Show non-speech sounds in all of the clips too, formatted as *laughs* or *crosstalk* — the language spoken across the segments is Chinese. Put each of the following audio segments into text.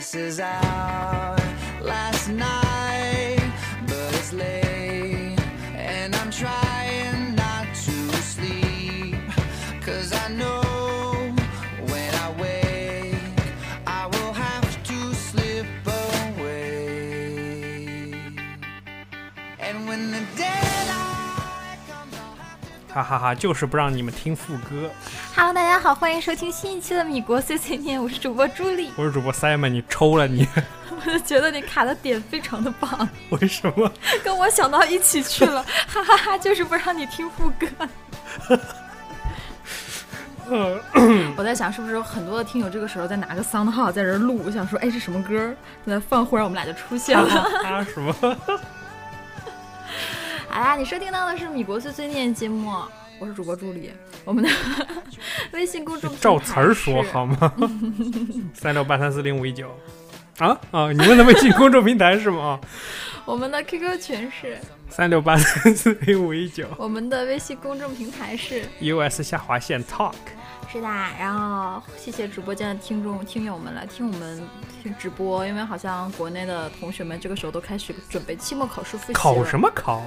This is our last night, 哈哈哈，就是不让你们听副歌。Hello，大家好，欢迎收听新一期的米国碎碎念，我是主播朱莉，我是主播 Simon，你抽了你，*laughs* 我就觉得你卡的点非常的棒，为什么？*laughs* 跟我想到一起去了，*laughs* 哈哈哈，就是不让你听副歌。*clears throat* 我在想，是不是有很多的听友这个时候在拿个 sound 号在这录，我想说，哎，这什么歌在放，忽然我们俩就出现了。啊什么？好啦，你收听到的是米国碎碎念节目。我是主播助理，我们的 *laughs* 微信公众照词儿说好吗？*laughs* 三六八三四零五一九啊啊！你们的微信公众平台是吗？*laughs* 我们的 QQ 群是三六八三四零五一九。我们的微信公众平台是 US 下划线 Talk。是的，然后谢谢直播间的听众听友们来听我们听直播，因为好像国内的同学们这个时候都开始准备期末考试复习考什么考？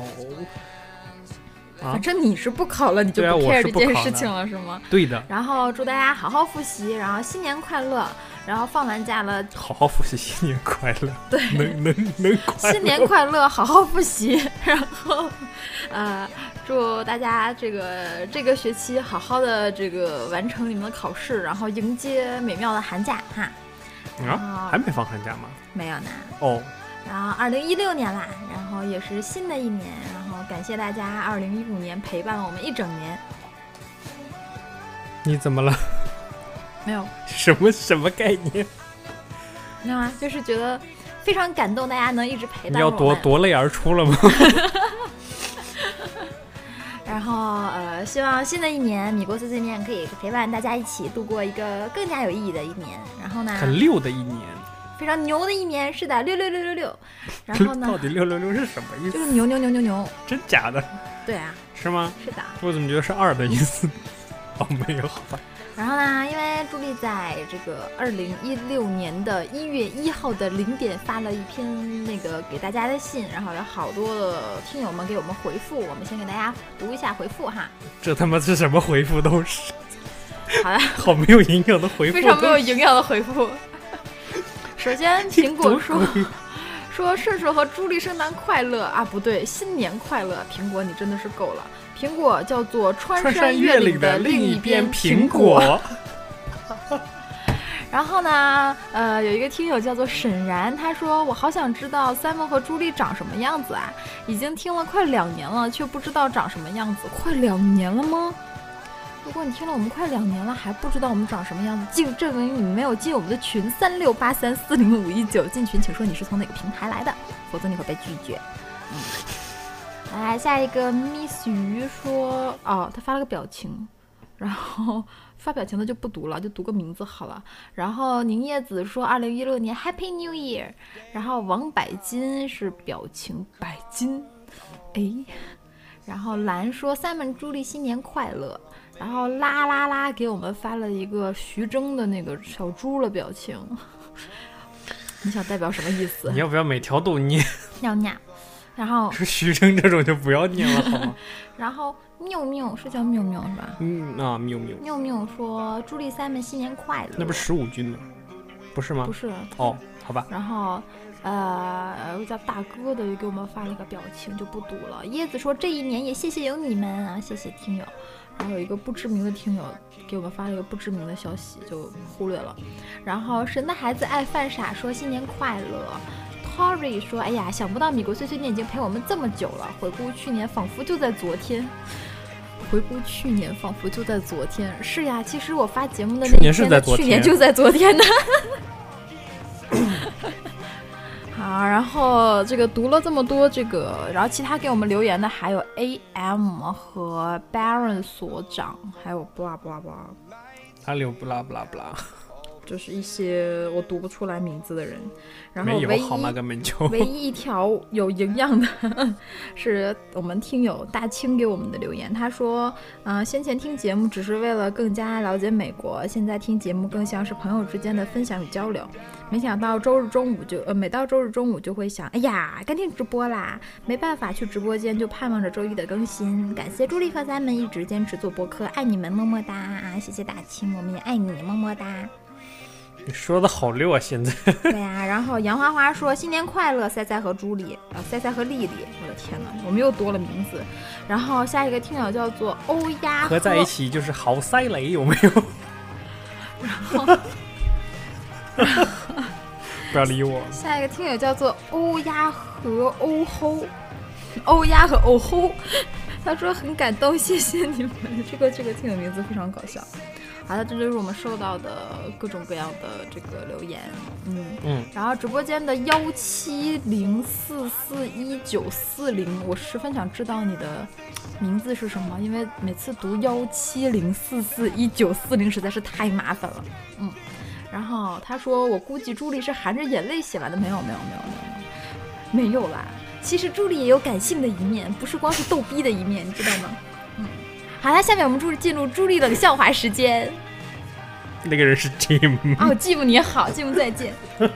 反正你是不考了，你就不 care 这件事情了，是吗？对的。然后祝大家好好复习，然后新年快乐。然后放完假了，好好复习，新年快乐。*laughs* 对，能能能快。新年快乐，好好复习。*laughs* 然后，呃，祝大家这个这个学期好好的这个完成你们的考试，然后迎接美妙的寒假哈。啊，还没放寒假吗？没有呢。哦。然后二零一六年啦，然后也是新的一年，然后感谢大家二零一五年陪伴了我们一整年。你怎么了？没有。*laughs* 什么什么概念？没有啊，就是觉得非常感动，大家能一直陪伴。你要夺夺泪而出了吗？*laughs* 然后呃，希望新的一年米国碎碎念可以陪伴大家一起度过一个更加有意义的一年。然后呢？很溜的一年。非常牛的一年，是的，六六六六六。*laughs* 然后呢？到底六六六是什么意思？就是牛牛牛牛牛。*laughs* 真假的？对啊。是吗？是的。我怎么觉得是二的意思？*laughs* 哦，没有，好吧。然后呢？因为朱莉在这个二零一六年的一月一号的零点发了一篇那个给大家的信，然后有好多的听友们给我们回复，我们先给大家读一下回复哈。这他妈是什么回复都是？好的。好没有营养的回复。非常没有营养的回复。首先，*laughs* 苹果说 *laughs* 说顺顺和朱莉圣诞快乐啊，不对，新年快乐。苹果，你真的是够了。苹果叫做穿山越岭的另一边苹果。*laughs* 然后呢，呃，有一个听友叫做沈然，他说我好想知道 Simon 和朱莉长什么样子啊，已经听了快两年了，却不知道长什么样子。快两年了吗？如果你听了我们快两年了还不知道我们长什么样子，就证明你没有进我们的群三六八三四零五一九。进群请说你是从哪个平台来的，否则你会被拒绝。嗯，来下一个 Miss 鱼说，哦，他发了个表情，然后发表情的就不读了，就读个名字好了。然后宁叶子说二零一六年 Happy New Year。然后王百金是表情百金，哎，然后蓝说 Simon 朱莉新年快乐。然后啦啦啦给我们发了一个徐峥的那个小猪的表情，你想代表什么意思？*laughs* 你要不要每条都念？*laughs* 要念。然后 *laughs* 徐峥这种就不要念了，好吗？然后缪缪是叫缪缪是吧？嗯啊，缪缪。缪缪说朱丽三们新年快乐。那不是十五军吗？不是吗？不是。哦，好吧。然后呃，叫大哥的也给我们发了一个表情，就不读了。椰子说这一年也谢谢有你们啊，谢谢听友。然后有一个不知名的听友给我们发了一个不知名的消息，就忽略了。然后神的孩子爱犯傻说新年快乐，Corey 说：“哎呀，想不到米国碎碎念已经陪我们这么久了，回顾去年仿佛就在昨天。”回顾去年仿佛就在昨天。是呀，其实我发节目的那天的去年就在昨天的。*laughs* 好，然后这个读了这么多这个，然后其他给我们留言的还有 AM 和 Baron 所长，还有 blah blah blah，他留 blah blah blah。就是一些我读不出来名字的人，然后唯一 *laughs* 唯一一条有营养的是我们听友大清给我们的留言，他说：“嗯，先前听节目只是为了更加了解美国，现在听节目更像是朋友之间的分享与交流。没想到周日中午就呃，每到周日中午就会想，哎呀，该听直播啦！没办法去直播间，就盼望着周一的更新。感谢朱莉和咱们一直坚持做播客，爱你们，么么哒！啊，谢谢大清，我们也爱你，么么哒。”你说的好溜啊！现在 *laughs* 对呀，然后杨花花说新年快乐，塞塞和朱莉啊，塞塞和丽丽，我的天哪，我们又多了名字。然后下一个听友叫做欧丫，合在一起就是好塞雷，有没有？*laughs* 然后 *laughs* 不要理我。下一个听友叫做欧丫和欧吼，欧丫和欧吼，他说很感动，谢谢你们。这个这个听友名字非常搞笑。好的，这就是我们收到的各种各样的这个留言，嗯嗯，然后直播间的幺七零四四一九四零，我十分想知道你的名字是什么，因为每次读幺七零四四一九四零实在是太麻烦了，嗯，然后他说我估计朱莉是含着眼泪写完的，没有没有没有没有没有啦，其实朱莉也有感性的一面，不是光是逗逼的一面，你知道吗？好了，下面我们入进入朱莉冷笑话时间。那个人是 Jim。哦，Jim 你好，Jim 再见。朱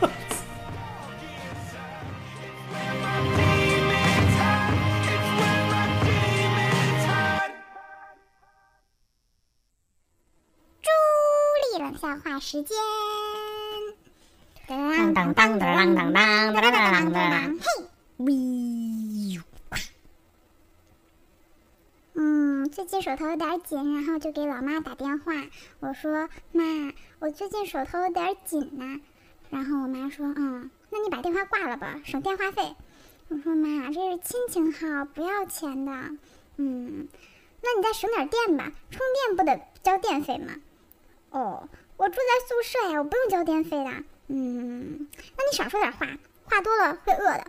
莉冷笑话时间。当当当当当当当当当当，嘿，喂。嗯，最近手头有点紧，然后就给老妈打电话。我说：“妈，我最近手头有点紧呢。”然后我妈说：“嗯，那你把电话挂了吧，省电话费。”我说：“妈，这是亲情号，不要钱的。”嗯，那你再省点电吧，充电不得交电费吗？哦，我住在宿舍呀，我不用交电费的。嗯，那你少说点话，话多了会饿的。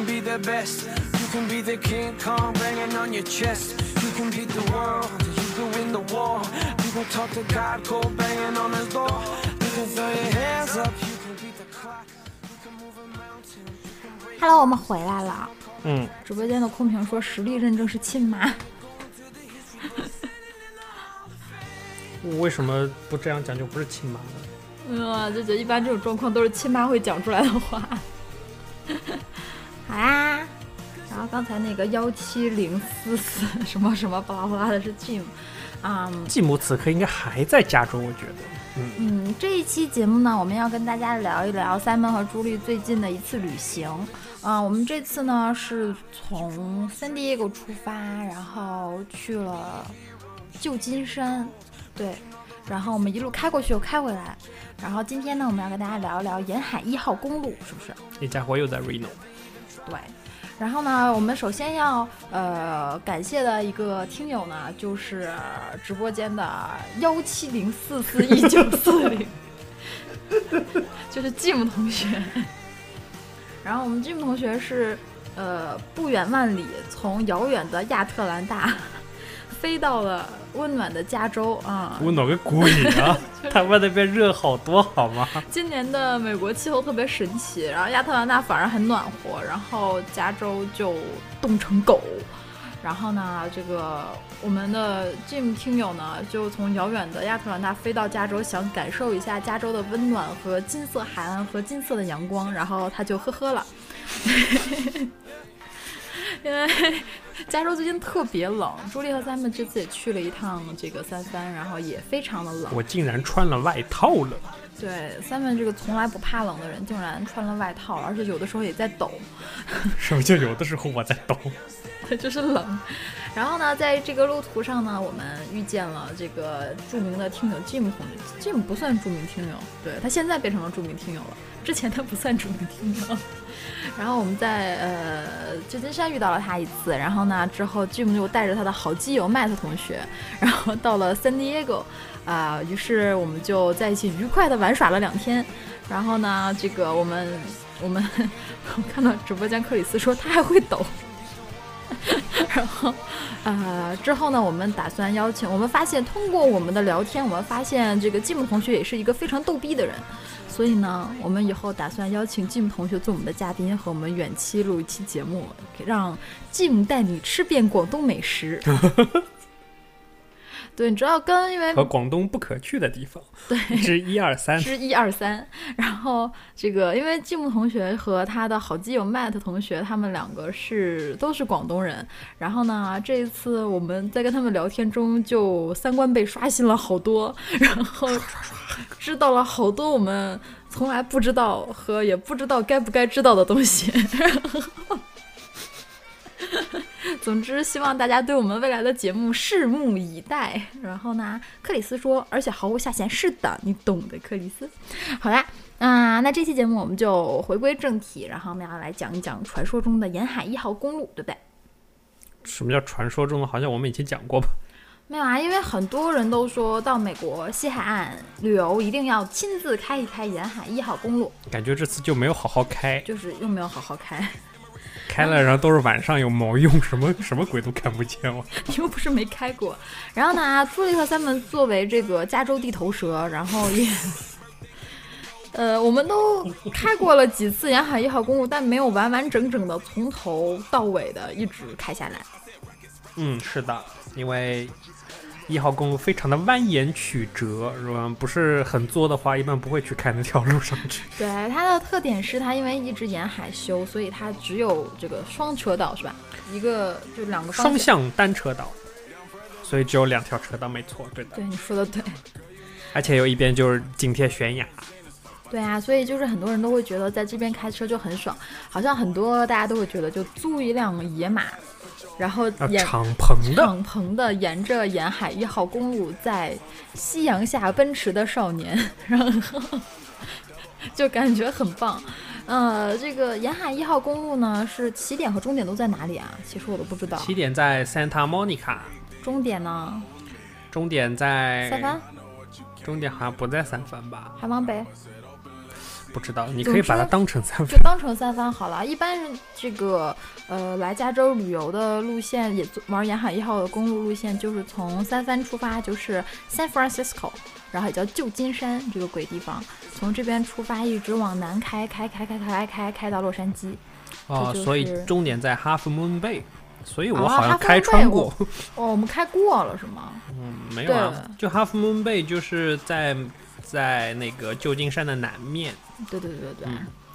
Can be the best. You can be the King Kong banging on your chest. You can beat the world, you can win the war. You can talk to God, go banging on his door. You can throw your hands up, you can beat the clock. You can move a mountain. Hello，我们回来了。嗯，直播间的空瓶说实力认证是亲妈。我为什么不这样讲就不是亲妈呢？嗯，就觉得一般这种状况都是亲妈会讲出来的话。好啦，然后刚才那个幺七零四四什么什么巴拉巴拉的是 Jim，啊继母此刻应该还在家中，我觉得。嗯嗯，这一期节目呢，我们要跟大家聊一聊 Simon 和朱莉最近的一次旅行。啊，我们这次呢是从 San Diego 出发，然后去了旧金山，对。然后我们一路开过去又开回来，然后今天呢，我们要跟大家聊一聊沿海一号公路，是不是？那家伙又在 Reno。对，然后呢，我们首先要呃感谢的一个听友呢，就是直播间的幺七零四四一九四零，就是 Jim 同学。然后我们 Jim 同学是呃不远万里从遥远的亚特兰大飞到了。温暖的加州啊，温暖个鬼啊！*laughs* 台湾那边热好多，好吗？今年的美国气候特别神奇，然后亚特兰大反而很暖和，然后加州就冻成狗。然后呢，这个我们的 Jim 听友呢，就从遥远的亚特兰大飞到加州，想感受一下加州的温暖和金色海岸和金色的阳光，然后他就呵呵了。*laughs* 因为加州最近特别冷，朱莉和咱们这次也去了一趟这个三藩，然后也非常的冷。我竟然穿了外套了。对，Simon 这个从来不怕冷的人，竟然穿了外套，而且有的时候也在抖，什么叫有的时候我在抖？*laughs* 就是冷。然后呢，在这个路途上呢，我们遇见了这个著名的听友 Jim 同志。Jim 不算著名听友，对他现在变成了著名听友了，之前他不算著名听友。*laughs* 然后我们在呃旧金山遇到了他一次，然后呢之后 Jim 就带着他的好基友 Matt 同学，然后到了 San Diego，啊、于是我们就在一起愉快的玩耍了两天。然后呢，这个我们我们 *laughs* 我看到直播间克里斯说他还会抖。*laughs* 然后，呃，之后呢，我们打算邀请。我们发现，通过我们的聊天，我们发现这个季木同学也是一个非常逗逼的人。所以呢，我们以后打算邀请 Jim 同学做我们的嘉宾，和我们远期录一期节目，让 Jim 带你吃遍广东美食。*laughs* 对，你知道跟因为和广东不可去的地方，*laughs* 对之一二三。之一二三，然后这个因为季木同学和他的好基友 Matt 同学，他们两个是都是广东人，然后呢，这一次我们在跟他们聊天中，就三观被刷新了好多，然后知道了好多我们从来不知道和也不知道该不该知道的东西。*laughs* 总之，希望大家对我们未来的节目拭目以待。然后呢，克里斯说，而且毫无下限。是的，你懂的，克里斯。好啦，啊、那这期节目我们就回归正题，然后我们要来讲一讲传说中的沿海一号公路，对不对？什么叫传说中的？好像我们以前讲过吧？*laughs* 没有啊，因为很多人都说到美国西海岸旅游一定要亲自开一开沿海一号公路，感觉这次就没有好好开，就是又没有好好开。开了然后都是晚上，有毛用？什么什么鬼都看不见我。你 *laughs* 又不是没开过。然后呢，朱莉特三门作为这个加州地头蛇，然后也，*laughs* 呃，我们都开过了几次沿海一号公路，但没有完完整整的从头到尾的一直开下来。嗯，是的，因为一号公路非常的蜿蜒曲折，如果不是很作的话，一般不会去开那条路上去。*laughs* 对，它的特点是它因为一直沿海修，所以它只有这个双车道，是吧？一个就两个方双向单车道，所以只有两条车道，没错，对的。对，你说的对。而且有一边就是紧贴悬崖，对啊，所以就是很多人都会觉得在这边开车就很爽，好像很多大家都会觉得就租一辆野马，然后敞篷的，敞篷的沿着沿海一号公路，在夕阳下奔驰的少年，*laughs* 然后就感觉很棒。呃，这个沿海一号公路呢，是起点和终点都在哪里啊？其实我都不知道。起点在 Santa Monica，终点呢？终点在三藩，终点好像不在三藩吧？还往北，不知道，你可以把它当成三就。当成三番好了。一般这个呃来加州旅游的路线，也做玩沿海一号的公路路线，就是从三番出发，就是 San Francisco，然后也叫旧金山这个鬼地方，从这边出发一直往南开，开开开开开开到洛杉矶。哦，就是所以终点在 Half Moon Bay，所以我哦好像开穿过。哦，我们开过了是吗？嗯，没有啊，就 Half Moon Bay 就是在在那个旧金山的南面，对对对对对。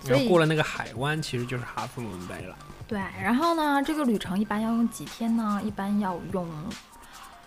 然后过了那个海湾，其实就是 Half Moon Bay 了。对，然后呢，这个旅程一般要用几天呢？一般要用，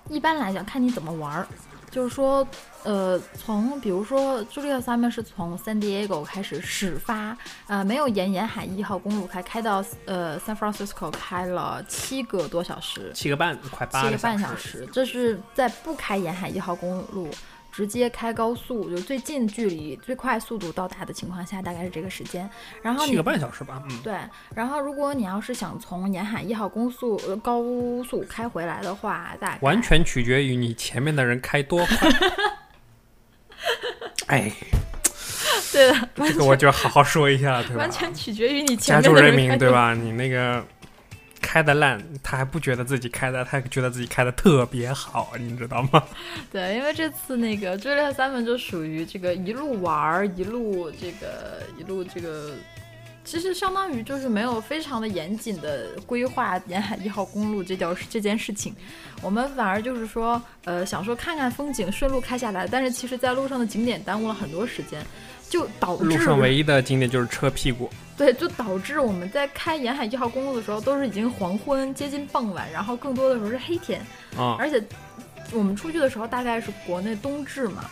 一般来讲看你怎么玩儿。就是说，呃，从比如说朱丽叶萨面是从 San Diego 开始始发，呃，没有沿沿海一号公路开，开到呃 San Francisco 开了七个多小时，七个半，快八七个半小小。时。这是在不开沿海一号公路，直接开高速，就最近距离、最快速度到达的情况下，大概是这个时间。然后你七个半小时吧，嗯，对，然后如果你要是想从沿海一号公速呃高速开回来的话，大概完全取决于你前面的人开多快。*laughs* 哎，对的，这个我就要好好说一下，对吧完？全取决于你前面的人开多民对吧？你那个开的烂，他还不觉得自己开的，他觉得自己开的特别好，*laughs* 你知道吗？*laughs* 对，因为这次那个追猎三门就属于这个一路玩儿，一路这个一路这个。其实相当于就是没有非常的严谨的规划沿海一号公路这条这件事情，我们反而就是说，呃，想说看看风景，顺路开下来，但是其实在路上的景点耽误了很多时间，就导致路上唯一的景点就是车屁股，对，就导致我们在开沿海一号公路的时候，都是已经黄昏，接近傍晚，然后更多的时候是黑天，啊、而且我们出去的时候大概是国内冬至嘛，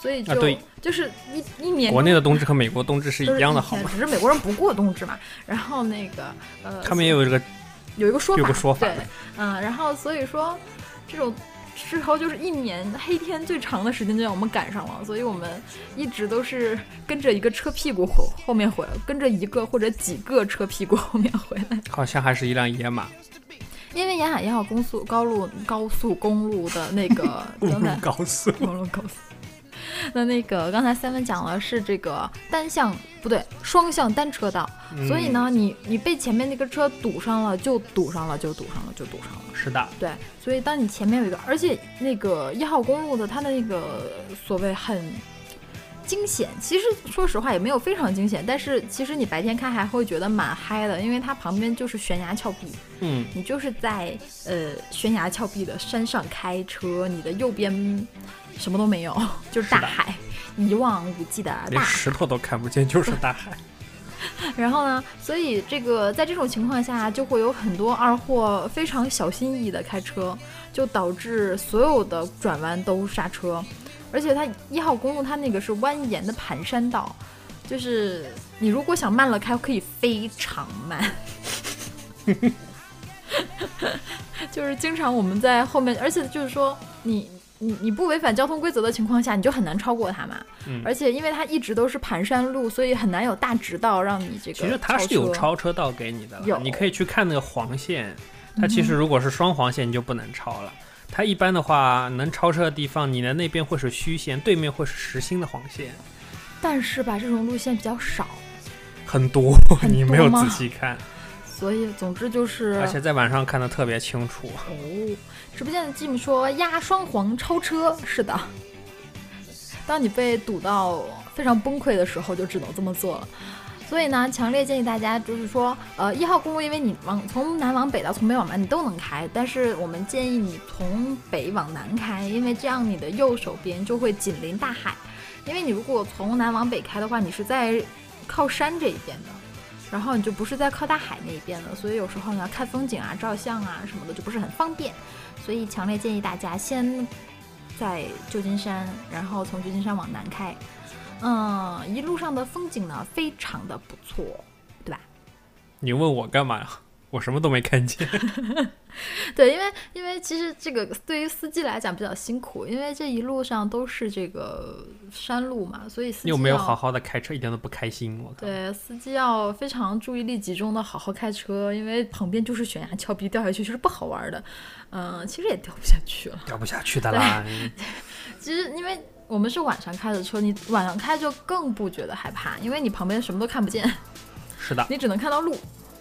所以就、就是一一年国内的冬至和美国冬至是一样的，好吗？只是美国人不过冬至嘛。*laughs* 然后那个呃，他们也有这个有一个说法，有个说法。对，嗯，然后所以说这种之后就是一年黑天最长的时间就让我们赶上了，所以我们一直都是跟着一个车屁股后后面回来，跟着一个或者几个车屁股后面回来。好像还是一辆野马，因为沿海一号高速高路高速公路的那个等等高速。公路高速。*laughs* 那那个刚才 Seven 讲了是这个单向不对双向单车道，所以呢，你你被前面那个车堵上了，就堵上了，就堵上了，就堵上了。是的，对，所以当你前面有一个，而且那个一号公路的它的那个所谓很惊险，其实说实话也没有非常惊险，但是其实你白天开还会觉得蛮嗨的，因为它旁边就是悬崖峭壁，嗯，你就是在呃悬崖峭壁的山上开车，你的右边什么都没有，*laughs* 就是大海，一望无际的大海。连石头都看不见，就是大海。*laughs* 然后呢，所以这个在这种情况下，就会有很多二货非常小心翼翼的开车，就导致所有的转弯都刹车，而且它一号公路它那个是蜿蜒的盘山道，就是你如果想慢了开，可以非常慢。*laughs* 就是经常我们在后面，而且就是说你你你不违反交通规则的情况下，你就很难超过它嘛。嗯而且因为它一直都是盘山路，所以很难有大直道让你这个。其实它是有超车道给你的有，你可以去看那个黄线。它其实如果是双黄线，你就不能超了。它一般的话，能超车的地方，你的那边会是虚线，对面会是实心的黄线，但是吧，这种路线比较少，很多，很 *laughs* 你没有仔细看，所以总之就是。而且在晚上看的特别清楚。哦，直播间的 Jim 说压双黄超车，是的。当你被堵到非常崩溃的时候，就只能这么做了。所以呢，强烈建议大家就是说，呃，一号公路，因为你往从南往北到从北往南你都能开，但是我们建议你从北往南开，因为这样你的右手边就会紧邻大海。因为你如果从南往北开的话，你是在靠山这一边的，然后你就不是在靠大海那一边了，所以有时候你要看风景啊、照相啊什么的就不是很方便。所以强烈建议大家先在旧金山，然后从旧金山往南开。嗯，一路上的风景呢非常的不错，对吧？你问我干嘛呀？我什么都没看见。*laughs* *laughs* 对，因为因为其实这个对于司机来讲比较辛苦，因为这一路上都是这个山路嘛，所以司机要又没有好好的开车，一点都不开心。我靠！对，司机要非常注意力集中的好好开车，因为旁边就是悬崖峭壁，掉下去就是不好玩的。嗯，其实也掉不下去了。掉不下去的啦。*laughs* 其实因为我们是晚上开的车，你晚上开就更不觉得害怕，因为你旁边什么都看不见，是的，你只能看到路，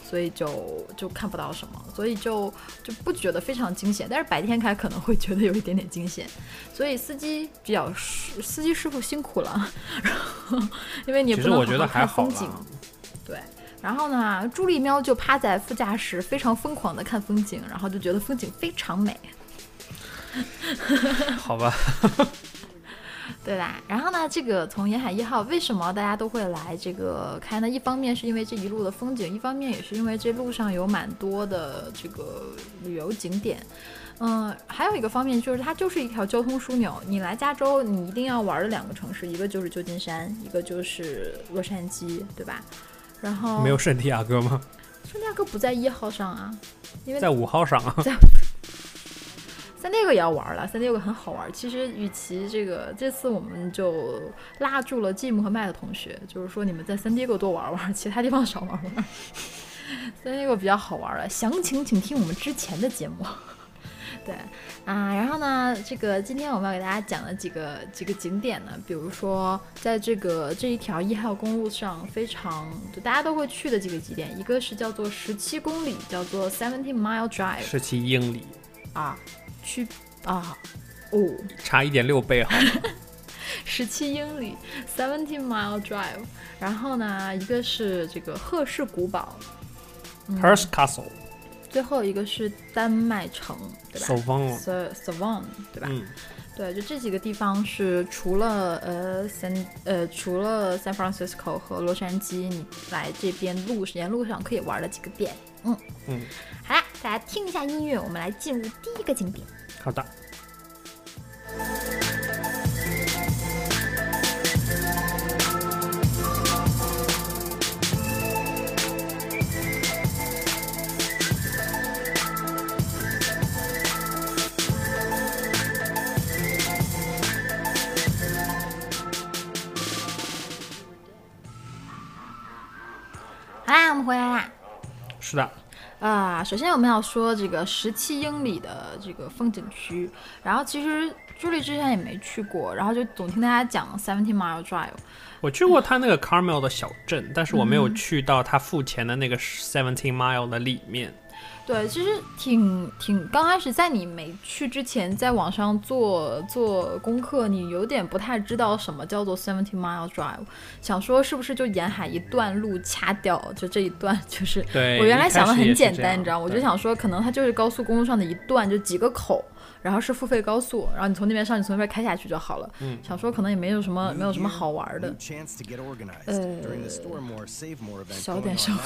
所以就就看不到什么，所以就就不觉得非常惊险。但是白天开可能会觉得有一点点惊险，所以司机比较司机师傅辛苦了，然 *laughs* 后因为你不能实我觉得还好好看风景。对，然后呢，朱莉喵就趴在副驾驶，非常疯狂的看风景，然后就觉得风景非常美，*laughs* 好吧，对吧？然后呢，这个从沿海一号为什么大家都会来这个开呢？一方面是因为这一路的风景，一方面也是因为这路上有蛮多的这个旅游景点。嗯，还有一个方面就是它就是一条交通枢纽。你来加州，你一定要玩的两个城市，一个就是旧金山，一个就是洛杉矶，对吧？然后没有圣地亚哥吗？圣地亚哥不在一号上啊，因为在五号上啊。三第二个也要玩了，三第二个很好玩。其实，与其这个，这次我们就拉住了 Jim 和麦的同学，就是说你们在三第二个多玩玩，其他地方少玩玩。三第二个比较好玩了，详情请听我们之前的节目。*laughs* 对啊，然后呢，这个今天我们要给大家讲的几个几个景点呢，比如说在这个这一条一号公路上非常就大家都会去的几个景点，一个是叫做十七公里，叫做 Seventeen Mile Drive 十七英里，啊，去啊哦，差一点六倍好吗？*laughs* 十七英里，Seventeen Mile Drive。然后呢，一个是这个赫氏古堡，嗯 Hearst Castle，最后一个是丹麦城，对吧 s o v o n S Savon，对吧？嗯，对，就这几个地方是除了呃 San 呃除了 San Francisco 和洛杉矶，你来这边路沿路上可以玩的几个点。嗯嗯，好啦大家听一下音乐我们来进入第一个景点。好的。好啦我们回来啦。是的。啊，首先我们要说这个十七英里的这个风景区，然后其实朱莉之前也没去过，然后就总听大家讲 Seventy Mile Drive。我去过他那个 Carmel 的小镇，但是我没有嗯去到他付钱的那个 Seventeen Mile 的里面。对，其实挺挺刚开始在你没去之前，在网上做做功课，你有点不太知道什么叫做 Seventeen Mile Drive，想说是不是就沿海一段路掐掉，就这一段就是对，我原来想的很简单，你知道吗？我就想说，可能它就是高速公路上的一段，就几个口，然后是付费高速，然后你从那边上，你从那边开下去就好了。嗯想说可能也没有什么没有什么好玩的。呃 *laughs* 小点声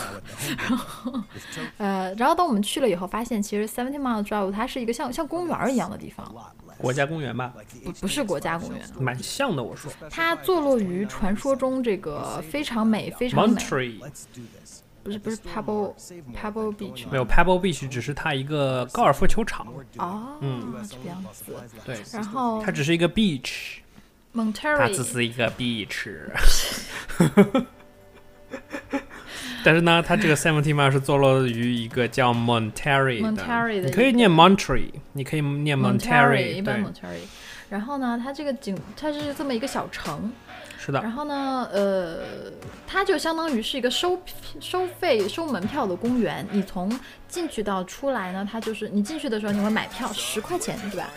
然后 *laughs* *laughs* 呃，然后等我们去了以后，发现其实 Seventeen Mile Drive 它是一个像像公园一样的地方，国家公园吧，不不是国家公园，蛮像的。我说它坐落于传说中这个非常美非常美，Monterey 不是不是 Pebble Pebble Beach 没有 Pebble Beach，只是它一个高尔夫球场。哦，嗯这个样子。对，然后它只是一个 beach，它 Monterey 只是一个 beach。但是呢，它这个 Seventeen Mile 是坐落于一个叫 Monterey 的 Monterey 的你可以念 Monterey，你可以念 Monterey 一般，Monterey。然后呢，它这个景它是这么一个小城，是的，然后呢，呃，它就相当于是一个收收费收门票的公园。你从进去到出来呢，它就是你进去的时候你会买票，十块钱对吧？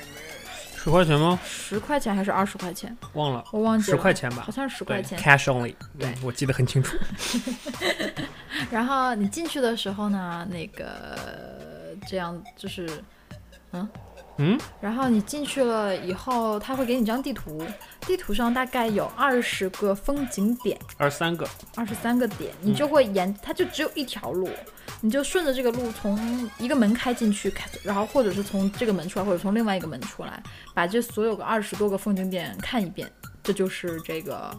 十块钱吗？十块钱还是二十块钱？忘了，我忘记了，十块钱吧好。像是十块钱。，cash only，对嗯我记得很清楚。*laughs* 然后你进去的时候呢，那个这样就是，嗯嗯，然后你进去了以后，他会给你一张地图，地图上大概有二十个风景点，二十三个，二十三个点，你就会沿，它就只有一条路，你就顺着这个路从一个门开进去，开，然后或者是从这个门出来，或者从另外一个门出来，把这所有个二十多个风景点看一遍，这就是这个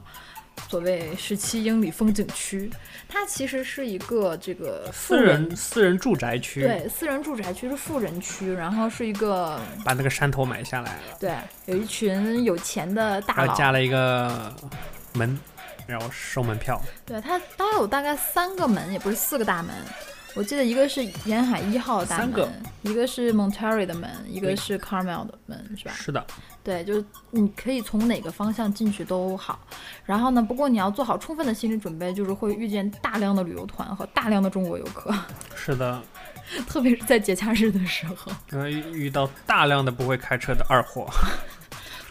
所谓十七英里风景区。它其实是一个这个富私人私人住宅区，，对私人住宅区是富人区，然后是一个把那个山头买下来了，对有一群有钱的大佬，然后加了一个门，然后收门票。对它它有大概三个门，也不是四个大门。我记得一个是沿海一号的大三个门，一个是 Monterey 的门，一个是 Carmel 的门，是吧？是的，对，就是你可以从哪个方向进去都好。然后呢，不过你要做好充分的心理准备，就是会遇见大量的旅游团和大量的中国游客，*laughs* 是的，特别是在节假日的时候。然后遇遇到大量的不会开车的二货。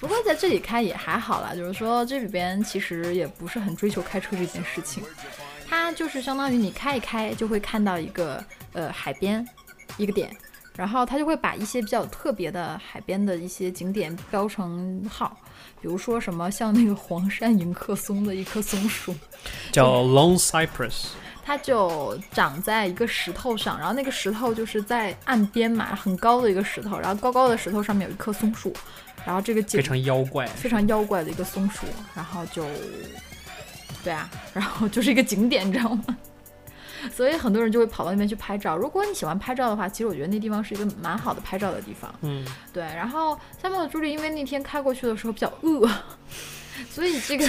不过在这里开也还好啦，就是说这里边其实也不是很追求开车这件事情，它就是相当于你开一开就会看到一个呃海边一个点，然后它就会把一些比较特别的海边的一些景点标成号，比如说什么像那个黄山迎客松的一棵松树，*laughs* 叫 Lone Cypress，它就长在一个石头上，然后那个石头就是在岸边嘛，很高的一个石头，然后高高的石头上面有一棵松树，然后这个景非常妖怪。非常妖怪的一个松树，然后就，对啊，然后就是一个景点，你知道吗？*laughs* 所以很多人就会跑到那边去拍照。如果你喜欢拍照的话，其实我觉得那地方是一个蛮好的拍照的地方。嗯，对，然后三毛的朱莉因为那天开过去的时候比较饿，*laughs* 所以这个，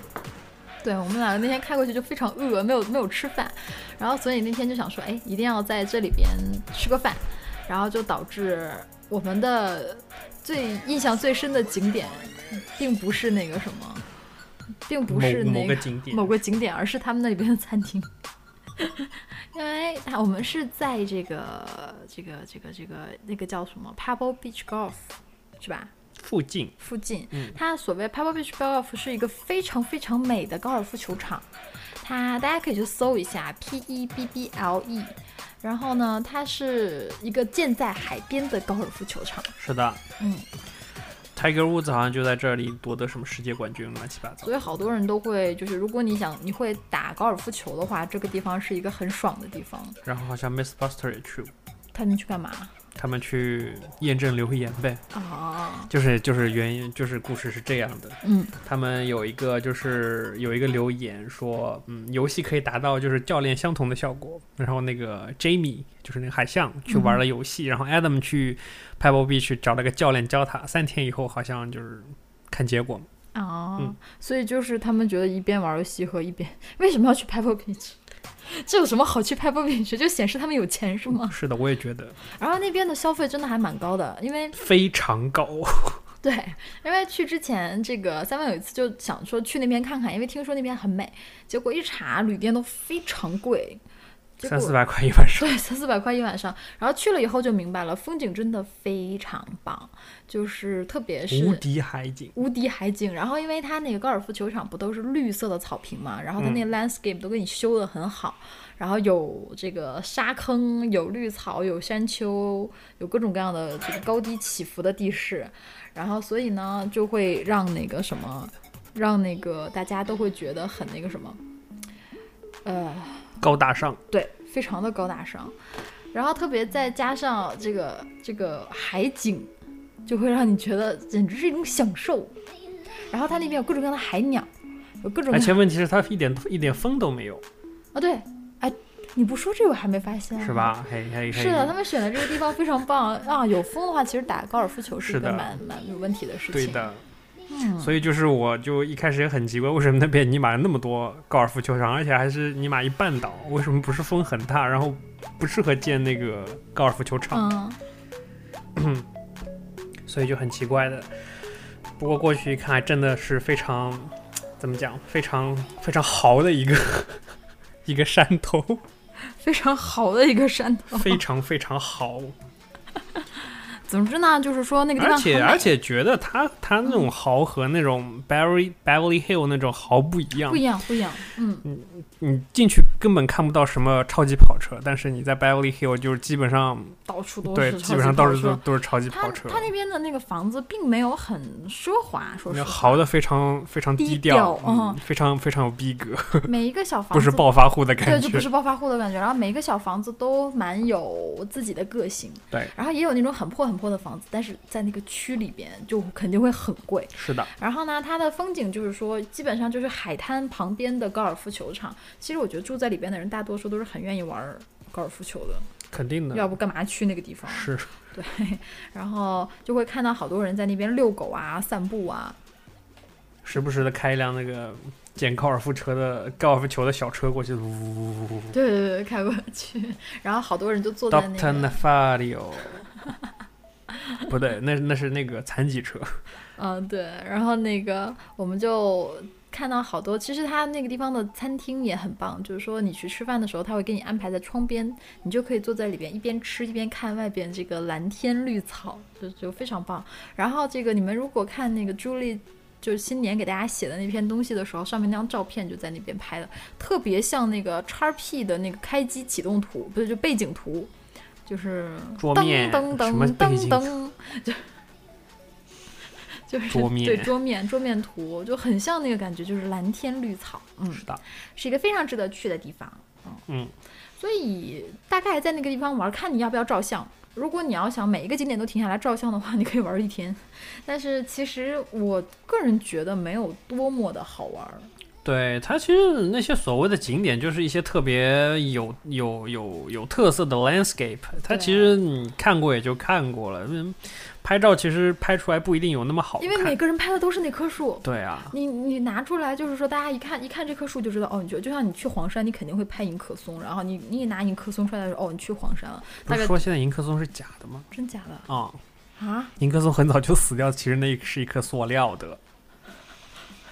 *laughs* 对我们两个那天开过去就非常饿，没有没有吃饭，然后所以那天就想说，哎，一定要在这里边吃个饭，然后就导致我们的最印象最深的景点，并不是那个什么，并不是那个景点。某个景点，而是他们那里边的餐厅。*laughs* 因为它我们是在这个这个这个这个那个叫什么？Pebble Beach Golf 是吧？附近，附近，嗯。它所谓 Pebble Beach Golf 是一个非常非常美的高尔夫球场，它大家可以去搜一下 P E B B L E，然后呢，它是一个建在海边的高尔夫球场，是的。嗯，Tiger Woods 好像就在这里夺得什么世界冠军，乱七八糟。所以好多人都会就是如果你想你会打高尔夫球的话，这个地方是一个很爽的地方。然后好像 Miss Buster 也去过，他们去干嘛？他们去验证留言呗。哦，就是就是原因就是故事是这样的，嗯他们有一个就是有一个留言说，嗯，游戏可以达到就是教练相同的效果。然后那个 Jamie 就是那个海象去玩了游戏，然后 Adam 去 Pebble Beach 找了个教练教他，三天以后好像就是看结果嘛。啊，嗯所以就是他们觉得一边玩游戏和一边为什么要去 Pebble Beach？*laughs* 这有什么好去 Pebble *laughs* Beach？就显示他们有钱是吗？是的，我也觉得然后那边的消费真的还蛮高的，因为非常高。*laughs* 对，因为去之前，这个三万有一次就想说去那边看看，因为听说那边很美，结果一查旅店都非常贵，三四百块一晚上，对，三四百块一晚上。然后去了以后就明白了，风景真的非常棒，就是特别是无敌海景。无敌海景。然后因为它那个高尔夫球场不都是绿色的草坪嘛，然后它那个 landscape 都给你修的很好，然后有这个沙坑，有绿草，有山丘，有各种各样的这个高低起伏的地势，然后所以呢就会让那个什么，让那个大家都会觉得很那个什么，呃。高大上，对，非常的高大上，然后特别再加上这个这个海景，就会让你觉得简直是一种享受。然后它那边有各种各样的海鸟，有各种各而且问题是它一点一点风都没有，啊，对，哎，你不说这个我还没发现，是？吧？嘿嘿嘿，是的，他们选的这个地方非常棒啊！有风的话，其实打高尔夫球是一个蛮蛮有问题的事情。对，的。嗯，所以就是，我就一开始也很奇怪，为什么那边尼玛那么多高尔夫球场，而且还是尼玛一半岛，为什么不是风很大，然后不适合建那个高尔夫球场？嗯，*clears throat* 所以就很奇怪的。不过过去一看，还真的是非常，怎么讲，非常非常豪的一个 *laughs* 一个山头，非常好的一个山头。非常非常豪。总之呢，就是说那个地而方而且而且觉得他他那种豪和那种 Beverly Beverly Hill 那种豪不一样不。一样，不一样。嗯，你进去根本看不到什么超级跑车，但是你在 Beverly Hill 就是基本上到处都是对，是基本上到处都都是超级跑车。他那边的那个房子并没有很奢华，说实那话，豪的非常非常低调，嗯，非常非常有逼格，*laughs* 每一个小房子 *laughs* 不是暴发户的，感觉。对就不是暴发户的感觉。然后每一个小房子都蛮有自己的个性，对，然后也有那种很破很破的房子，但是在那个区里边就肯定会很贵。是的，然后呢，它的风景就是说，基本上就是海滩旁边的高尔夫球场。其实我觉得住在里边的人，大多数都是很愿意玩高尔夫球的，肯定的。要不干嘛去那个地方？是，*laughs* 对，然后就会看到好多人在那边遛狗啊、散步啊。时不时的开一辆那个捡高尔夫车的高尔夫球的小车过去，呜呜呜呜呜。对对对，开过去，然后好多人就坐在那 Doctor 个，Nafario，*laughs* 不对，那那是那个残疾车。嗯，对，然后那个我们就看到好多，其实它那个地方的餐厅也很棒，就是说你去吃饭的时候，他会给你安排在窗边，你就可以坐在里边一边吃一边看外边这个蓝天绿草，就就非常棒。然后这个你们如果看那个朱莉。就是新年给大家写的那篇东西的时候，上面那张照片就在那边拍的，特别像那个叉 P 的那个开机启动图，不是就背景图，就是噔桌面噔噔噔噔，就就是桌面对桌面桌面图就很像那个感觉，就是蓝天绿草，嗯，是的，是一个非常值得去的地方，嗯嗯，所以大概在那个地方玩，看你要不要照相。如果你要想每一个景点都停下来照相的话，*laughs* 你可以玩一天。但是其实我个人觉得没有多么的好玩。对它其实那些所谓的景点，就是一些特别有有有有特色的 landscape。它其实你看过也就看过了，嗯，拍照其实拍出来不一定有那么好因为每。个人拍的都是那棵树。对啊，你你拿出来，就是说大家一看一看这棵树就知道，哦，你就就像你去黄山，你肯定会拍迎客松，然后你你一拿迎客松出来的时候，哦，你去黄山了，大概说现在迎客松是假的吗？真假的啊、啊？迎客松很早就死掉，其实那是一颗塑料的。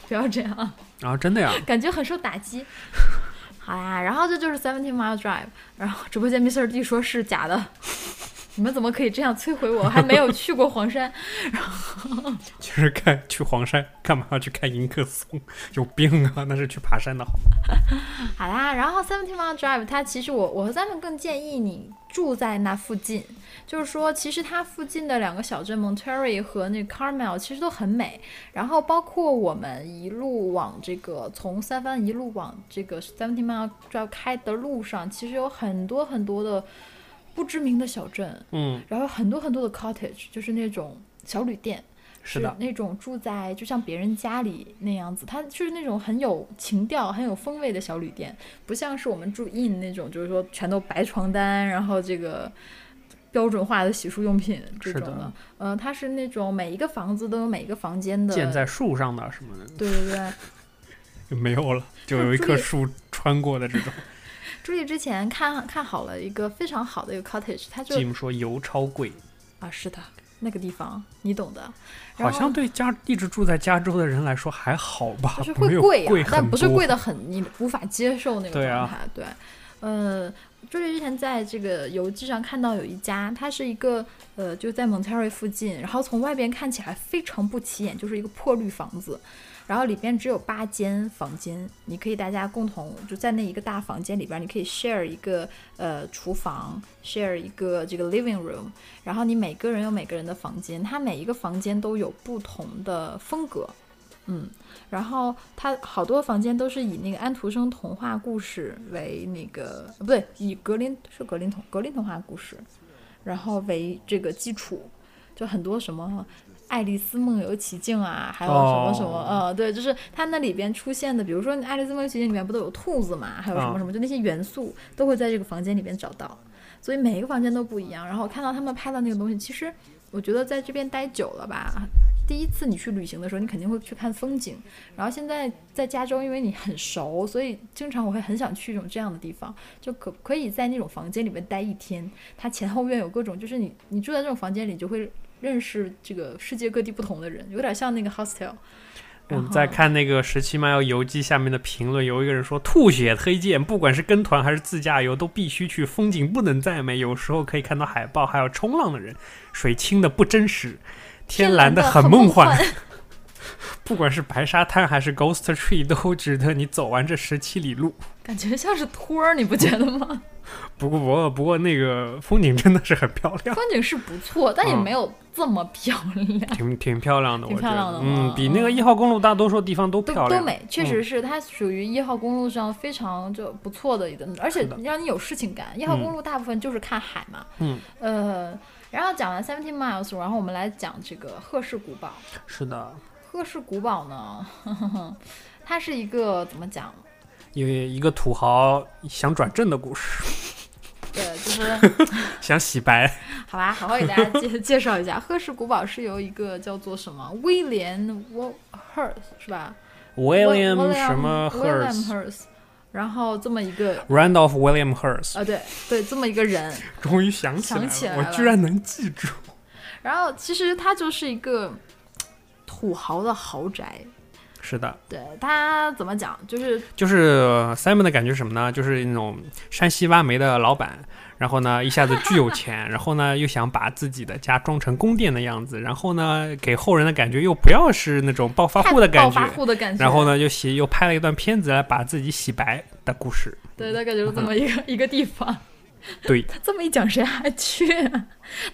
不要这样，然后真的呀，感觉很受打击。*laughs* 好呀，然后这就是 Seventeen Mile Drive，然后直播间 Mr. D 说是假的，你们怎么可以这样摧毁我？还没有去过黄山，然后 *laughs* 就是看去黄山干嘛要去看迎客松？有病啊！那是去爬山的好吗？*laughs* 好啦，然后 Seventeen Mile Drive，它其实我我和 Simon 更建议你住在那附近，就是说，其实它附近的两个小镇 Monterey 和那个 Carmel 其实都很美，然后包括我们一路往这个从三藩一路往这个 Seventeen Mile Drive 开的路上，其实有很多很多的不知名的小镇，嗯，然后很多很多的 cottage，就是那种小旅店。是的，那种住在就像别人家里那样子，它就是那种很有情调、很有风味的小旅店，不像是我们住 in 那种，就是说全都白床单，然后这个标准化的洗漱用品这是的种的。呃，它是那种每一个房子都有每一个房间的，建在树上的什么的对对对，就 *laughs* 没有了，就有一棵树穿过的这种。朱莉之前看看好了一个非常好的一个 cottage，它就 Jim 说油超贵，啊是的那个地方你懂的，好像对加一直住在加州的人来说还好吧，就是 *laughs* 会贵贵啊，但不是贵的很，你无法接受那个对啊状态。对，呃，朱莉之前在这个游记上看到有一家，它是一个呃，就在蒙特瑞附近，然后从外边看起来非常不起眼，就是一个破绿房子。然后里边只有八间房间，你可以大家共同就在那一个大房间里边，你可以 share 一个呃厨房，share 一个这个 living room，然后你每个人有每个人的房间，它每一个房间都有不同的风格，嗯，然后它好多房间都是以那个安徒生童话故事为那个不对，以格林是格林童格林童话故事，然后为这个基础，就很多什么。爱丽丝梦游奇境啊，还有什么什么，哦呃，对，就是它那里边出现的，比如说《爱丽丝梦游奇境》里面不都有兔子嘛，还有什么啊什么，就那些元素都会在这个房间里边找到，所以每一个房间都不一样。然后看到他们拍的那个东西，其实我觉得在这边待久了吧，第一次你去旅行的时候，你肯定会去看风景。然后现在在加州，因为你很熟，所以经常我会很想去一种这样的地方，就可可以在那种房间里面待一天。它前后院有各种，就是你你住在这种房间里，就会认识这个世界各地不同的人，有点像那个 hostel。然我们在看那个十七迈要游记下面的评论，有一个人说吐血推荐，不管是跟团还是自驾游，都必须去，风景不能再美。有时候可以看到海豹，还有冲浪的人，水清的不真实，天蓝的很梦幻。不管是白沙滩还是 Ghost Tree，都值得你走完这十七里路。感觉像是托儿，你不觉得吗？不过不过不过那个风景真的是很漂亮，风景是不错，但也嗯没有这么漂亮。挺挺漂亮的，挺我觉得，漂亮的嗯，比那个一号公路大多数地方都都漂亮，都美，确实是它属于一号公路上非常就不错的一个，而且让你有事情干。一号公路大部分就是看海嘛，嗯，呃，然后讲完 Seventeen Miles，然后我们来讲这个赫氏古堡。是的，赫氏古堡呢，*laughs* 它是一个怎么讲？因为一个土豪想转正的故事，*laughs* 对，就是 *laughs* 想洗白，好吧，好好给大家介介绍一下，赫氏古堡是由一个叫做什么？威廉沃 Hurst 是吧？William 什么。Hurst，然后这么一个 Randolph William Hearst，、啊，对对，这么一个人，终于想起来想起来了。我居然能记住。然后其实他就是一个土豪的豪宅。是的，对他怎么讲，就是就是 Simon 的感觉是什么呢？就是那种山西挖煤的老板，然后呢一下子巨有钱，然后呢又想把自己的家装成宫殿的样子，然后呢给后人的感觉又不要是那种暴发户的感觉暴发觉，户的感觉。然后？呢又写又拍了一段片子来把自己洗白的故事。对，大概就是这么一个 *laughs* 一个地方。*laughs* 对，他 *laughs* 这么一讲，谁还去、啊？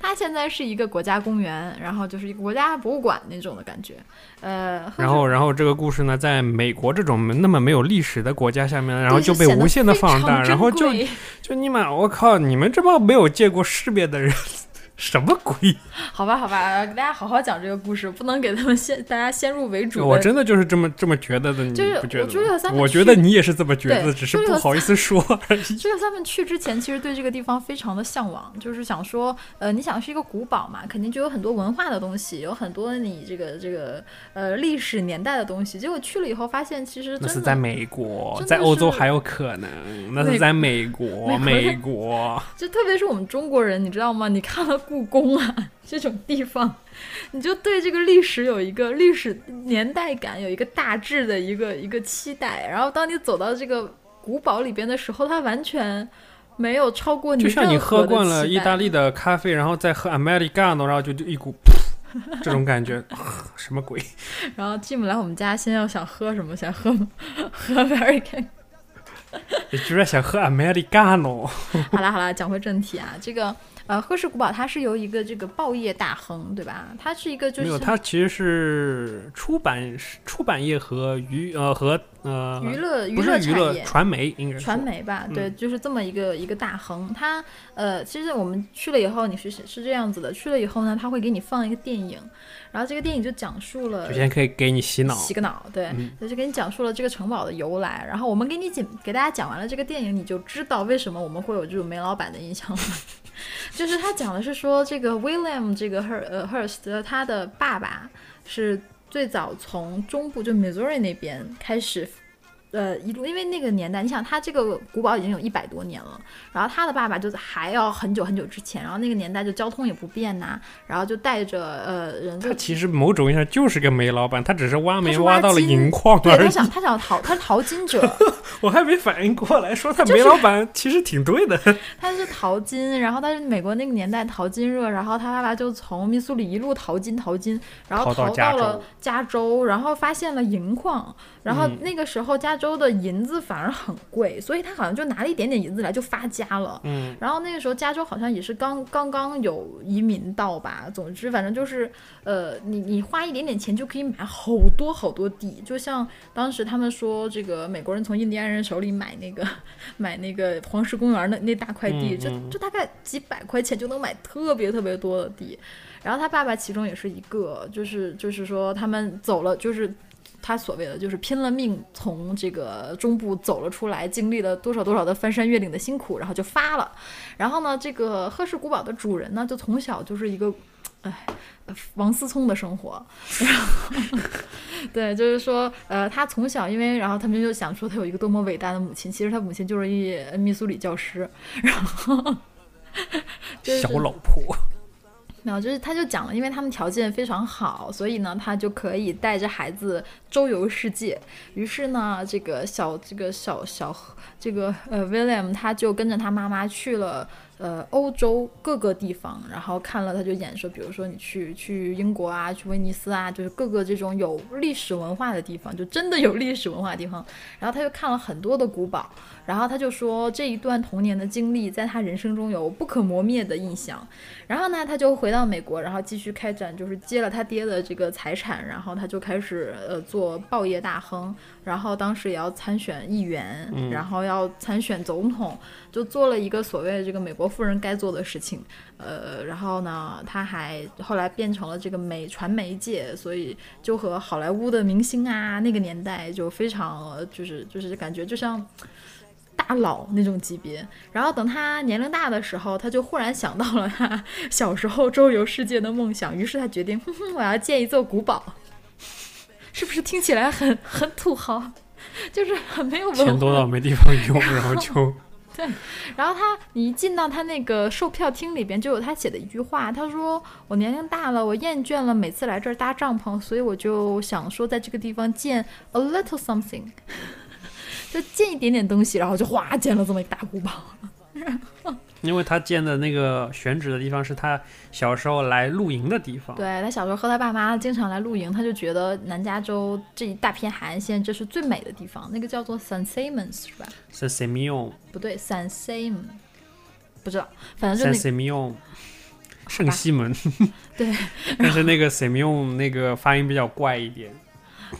它现在是一个国家公园，然后就是一个国家博物馆那种的感觉。呃，然后，然后这个故事呢，在美国这种那么没有历史的国家下面，然后就被无限的放大，然后就就你们，我靠，你们这帮没有见过世面的人，什么鬼？好吧，好吧，给大家好好讲这个故事，不能给他们先大家先入为主。我真的就是这么这么觉得的，你就是不觉我觉得我觉得你也是这么觉对得，只是不好意思说而已。这个他们去之前，其实对这个地方非常的向往，就是想说，呃，你想是一个古堡嘛，肯定就有很多文化的东西，有很多你这个这个呃历史年代的东西。结果去了以后，发现其实真的那是在美国，在欧洲还有可能，那是在美国美国。*laughs* 就特别是我们中国人，你知道吗？你看了故宫啊这种地方，*laughs* 你就对这个历史有一个历史年代感，有一个大致的一个一个期待。然后当你走到这个古堡里边的时候，它完全没有超过你就像你喝惯了意大利的咖啡，然后再喝 Americano，然后就就一股 *laughs* 这种感觉，*laughs* 什么鬼？然后 Jim 来我们家，先要想喝什么？想喝喝 American。你居然想喝 Americano？好啦好啦，讲回正题啊，这个呃赫氏古堡它是由一个这个报业大亨，对吧？它是一个就是没有，它其实是出版出版业和娱呃和呃娱乐娱乐乐产业。传媒应该是传媒吧，对，嗯就是这么一个一个大亨。他呃，其实我们去了以后，你是是这样子的，去了以后呢，他会给你放一个电影，然后这个电影就讲述了首先可以给你洗脑，洗个脑，对，嗯就是给你讲述了这个城堡的由来。然后我们给你讲，给大家讲完了这个电影，你就知道为什么我们会有这种煤老板的印象了。就是他讲的是说，这个 William 这个 Her 呃 Hurst 他的爸爸是最早从中部就 Missouri 那边开始呃，一路因为那个年代，你想他这个古堡已经有一百多年了，然后他的爸爸就还要很久很久之前，然后那个年代就交通也不便呐、然后就带着呃人就他其实某种意义上就是个煤老板，他只是挖煤挖到了银矿对而已。他想他想淘他是淘金者，*laughs* 我还没反应过来，说他煤老板其实挺对的。*laughs* 他是淘金，然后但是美国那个年代淘金热，然后他爸爸就从密苏里一路淘金淘金，然后淘淘到了州加州，然后发现了银矿，然后嗯那个时候加州的银子反而很贵，所以他好像就拿了一点点银子来就发家了。嗯，然后那个时候加州好像也是刚刚刚有移民到吧，总之反正就是，呃，你你花一点点钱就可以买好多好多地，就像当时他们说这个美国人从印第安人手里买那个 *laughs* 买那个黄石公园的那大块地，就就大概几百块钱就能买特别特别多的地。然后他爸爸其中也是一个，就是就是说他们走了，就是他所谓的就是拼了命从这个中部走了出来，经历了多少多少的翻山越岭的辛苦，然后就发了。然后呢，这个赫氏古堡的主人呢，就从小就是一个，哎，王思聪的生活。然后，*laughs* 对，就是说，呃，他从小因为，然后他们就想说他有一个多么伟大的母亲，其实他母亲就是一密苏里教师，然后。*laughs* 就是小老婆，没有，就是他就讲了，因为他们条件非常好，所以呢，他就可以带着孩子周游世界。于是呢，这个小这个小小这个呃 William 他就跟着他妈妈去了呃欧洲各个地方，然后看了他就演说，比如说你去去英国啊，去威尼斯啊，就是各个这种有历史文化的地方，就真的有历史文化的地方。然后他就看了很多的古堡，然后他就说这一段童年的经历在他人生中有不可磨灭的印象。然后呢，他就回到美国，然后继续开展，就是接了他爹的这个财产，然后他就开始呃做报业大亨，然后当时也要参选议员，然后要参选总统，就做了一个所谓这个美国富人该做的事情。呃，然后呢，他还后来变成了这个美传媒界，所以就和好莱坞的明星啊，那个年代就非常就是就是感觉就像。大佬那种级别，然后等他年龄大的时候，他就忽然想到了他小时候周游世界的梦想，于是他决定，哼哼，我要建一座古堡，*laughs* 是不是听起来很很土豪，*laughs* 就是很没有文化？钱多到没地方用，然后就 *laughs* 然后他，你一进到他那个售票厅里边，就有他写的一句话，他说：“我年龄大了，我厌倦了每次来这儿搭帐篷，所以我就想说，在这个地方建 a little something，*laughs* 就建一点点东西，然后就哗建了这么一大古堡。*laughs* 因为他建的那个选址的地方是他小时候来露营的地方，对他小时候和他爸妈经常来露营，他就觉得南加州这一大片海岸线这是最美的地方，那个叫做 San Simons 是吧？？San Simeon 不对，San Simon，不知道，反正就 San Simeon 圣西门，对，*laughs* 但是那个 Simeon 那个发音比较怪一点，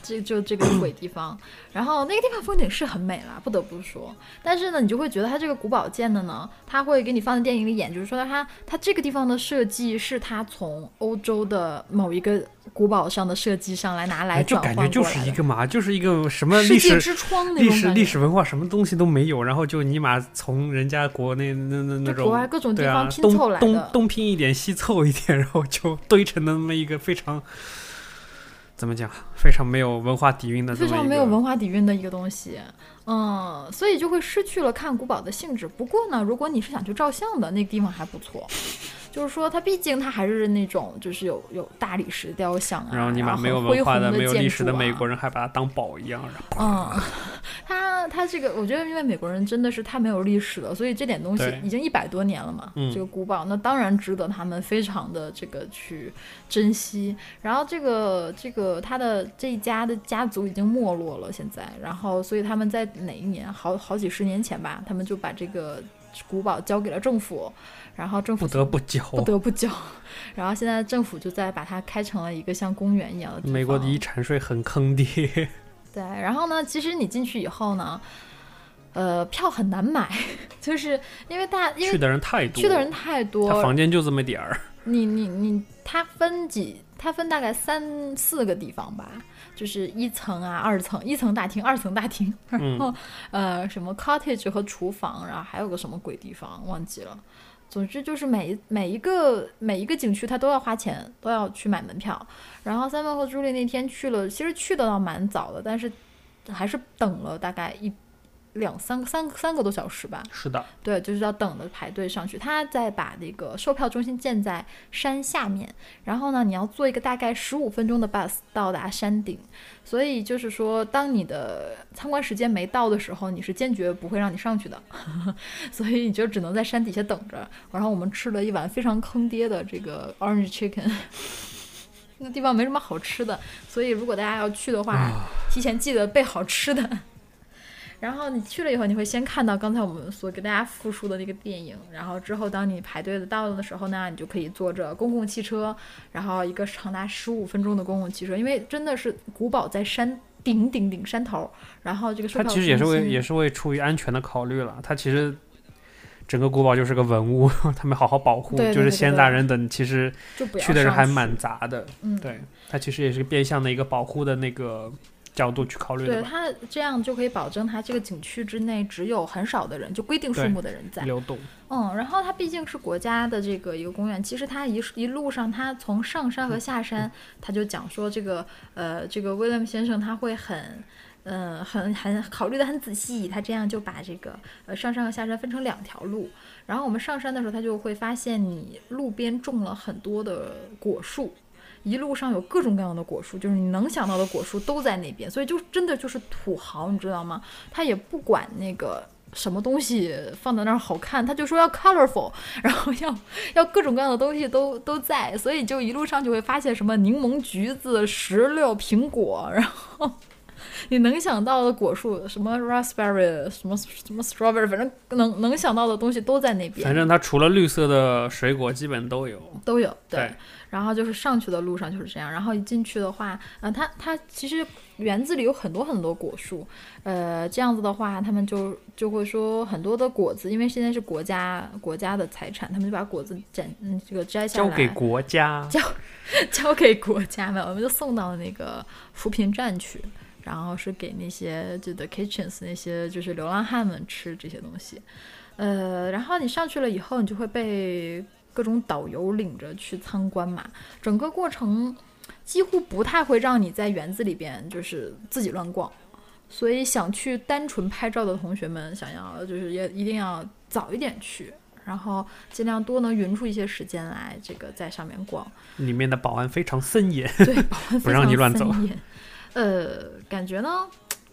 这就这个鬼地方，然后那个地方风景是很美啦，不得不说。但是呢，你就会觉得它这个古堡建的呢，它会给你放在电影里演，就是说它它这个地方的设计是它从欧洲的某一个古堡上的设计上来拿来转换感觉就感觉就。是一个嘛，就是一个什么世历史界之窗那历史历史文化什么东西都没有，然后就尼玛从人家国内那那那种国外各种地方拼东东凑来的。东拼一点西凑一点，然后就堆成那么一个非常怎么讲，非常没有文化底蕴的非常没有文化底蕴的一个东西，嗯，所以就会失去了看古堡的性质。不过呢，如果你是想去照相的，那个地方还不错，就是说它毕竟它还是那种就是有有大理石雕像啊，然后你把很没有文化的没有历史的美国人还把它当宝一样，然后嗯，他他这个，我觉得因为美国人真的是太没有历史了，所以这点东西已经一百多年了嘛。嗯这个古堡，那当然值得他们非常的这个去珍惜。然后这个这个他的这一家的家族已经没落了，现在，然后所以他们在哪一年，好好几十年前吧，他们就把这个古堡交给了政府，然后政府不得不交。不得不交，*laughs* 然后现在政府就在把它开成了一个像公园一样的地方。美国的遗产税很坑爹，对，然后呢，其实你进去以后呢，呃，票很难买，*laughs* 就是因为大因为去的人太多，去的人太他多，房间就这么点儿，你你你，它分几？它分大概三四个地方吧，就是一层啊、二层，一层大厅、二层大厅，然后、呃什么 cottage 和厨房，然后还有个什么鬼地方忘记了。总之就是每一每一个每一个景区它都要花钱，都要去买门票。然后三文和朱莉那天去了，其实去的倒蛮早的，但是还是等了大概一两三个三三个多小时吧。是的，对，就是要等着排队上去。他在把那个售票中心建在山下面，然后呢，你要坐一个大概十五分钟的 bus 到达山顶。所以就是说，当你的参观时间没到的时候，你是坚决不会让你上去的。*laughs* 所以你就只能在山底下等着。然后我们吃了一碗非常坑爹的这个 orange chicken。*laughs* 那地方没什么好吃的，所以如果大家要去的话，提前记得备好吃的。然后你去了以后，你会先看到刚才我们所给大家复述的那个电影，然后之后当你排队的到了的时候呢，你就可以坐着公共汽车，然后一个长达十五分钟的公共汽车，因为真的是古堡在山顶顶顶山头，然后这个它其实也是为也是为出于安全的考虑了，它其实。整个古堡就是个文物，*laughs* 他们好好保护。对对就是闲杂人等，其实去的人还蛮杂的。嗯对，它其实也是变相的一个保护的那个角度去考虑的。对它这样就可以保证它这个景区之内只有很少的人，就规定数对目的人在。流动，嗯，然后它毕竟是国家的这个一个公园，其实它一一路上，它从上山和下山，他就讲说这个呃，这个威廉姆先生他会很。嗯，很很考虑的很仔细，他这样就把这个呃上山和下山分成两条路。然后我们上山的时候，他就会发现你路边种了很多的果树，一路上有各种各样的果树，就是你能想到的果树都在那边，所以就真的就是土豪，你知道吗？他也不管那个什么东西放在那儿好看，他就说要 colorful，*laughs* 然后要要各种各样的东西都都在，所以就一路上就会发现什么柠檬、橘子、石榴、苹果，然后。你能想到的果树，什么 raspberry，什么什么 strawberry，反正能能想到的东西都在那边。反正它除了绿色的水果，基本都有。都有，对。对然后就是上去的路上就是这样，然后一进去的话，呃，它它其实园子里有很多很多果树，呃，这样子的话，他们就就会说很多的果子，因为现在是国家国家的财产，他们就把果子摘嗯这个摘下来，交给国家，*laughs* 交给国家嘛，我们就送到那个扶贫站去，然后是给那些就 the kitchens 那些就是流浪汉们吃这些东西，呃，然后你上去了以后，你就会被各种导游领着去参观嘛，整个过程几乎不太会让你在园子里边就是自己乱逛，所以想去单纯拍照的同学们，想要就是也一定要早一点去。然后尽量多能匀出一些时间来，这个在上面逛。里面的保安非常森严。对，保安 *laughs* 不让你乱走。呃，感觉呢，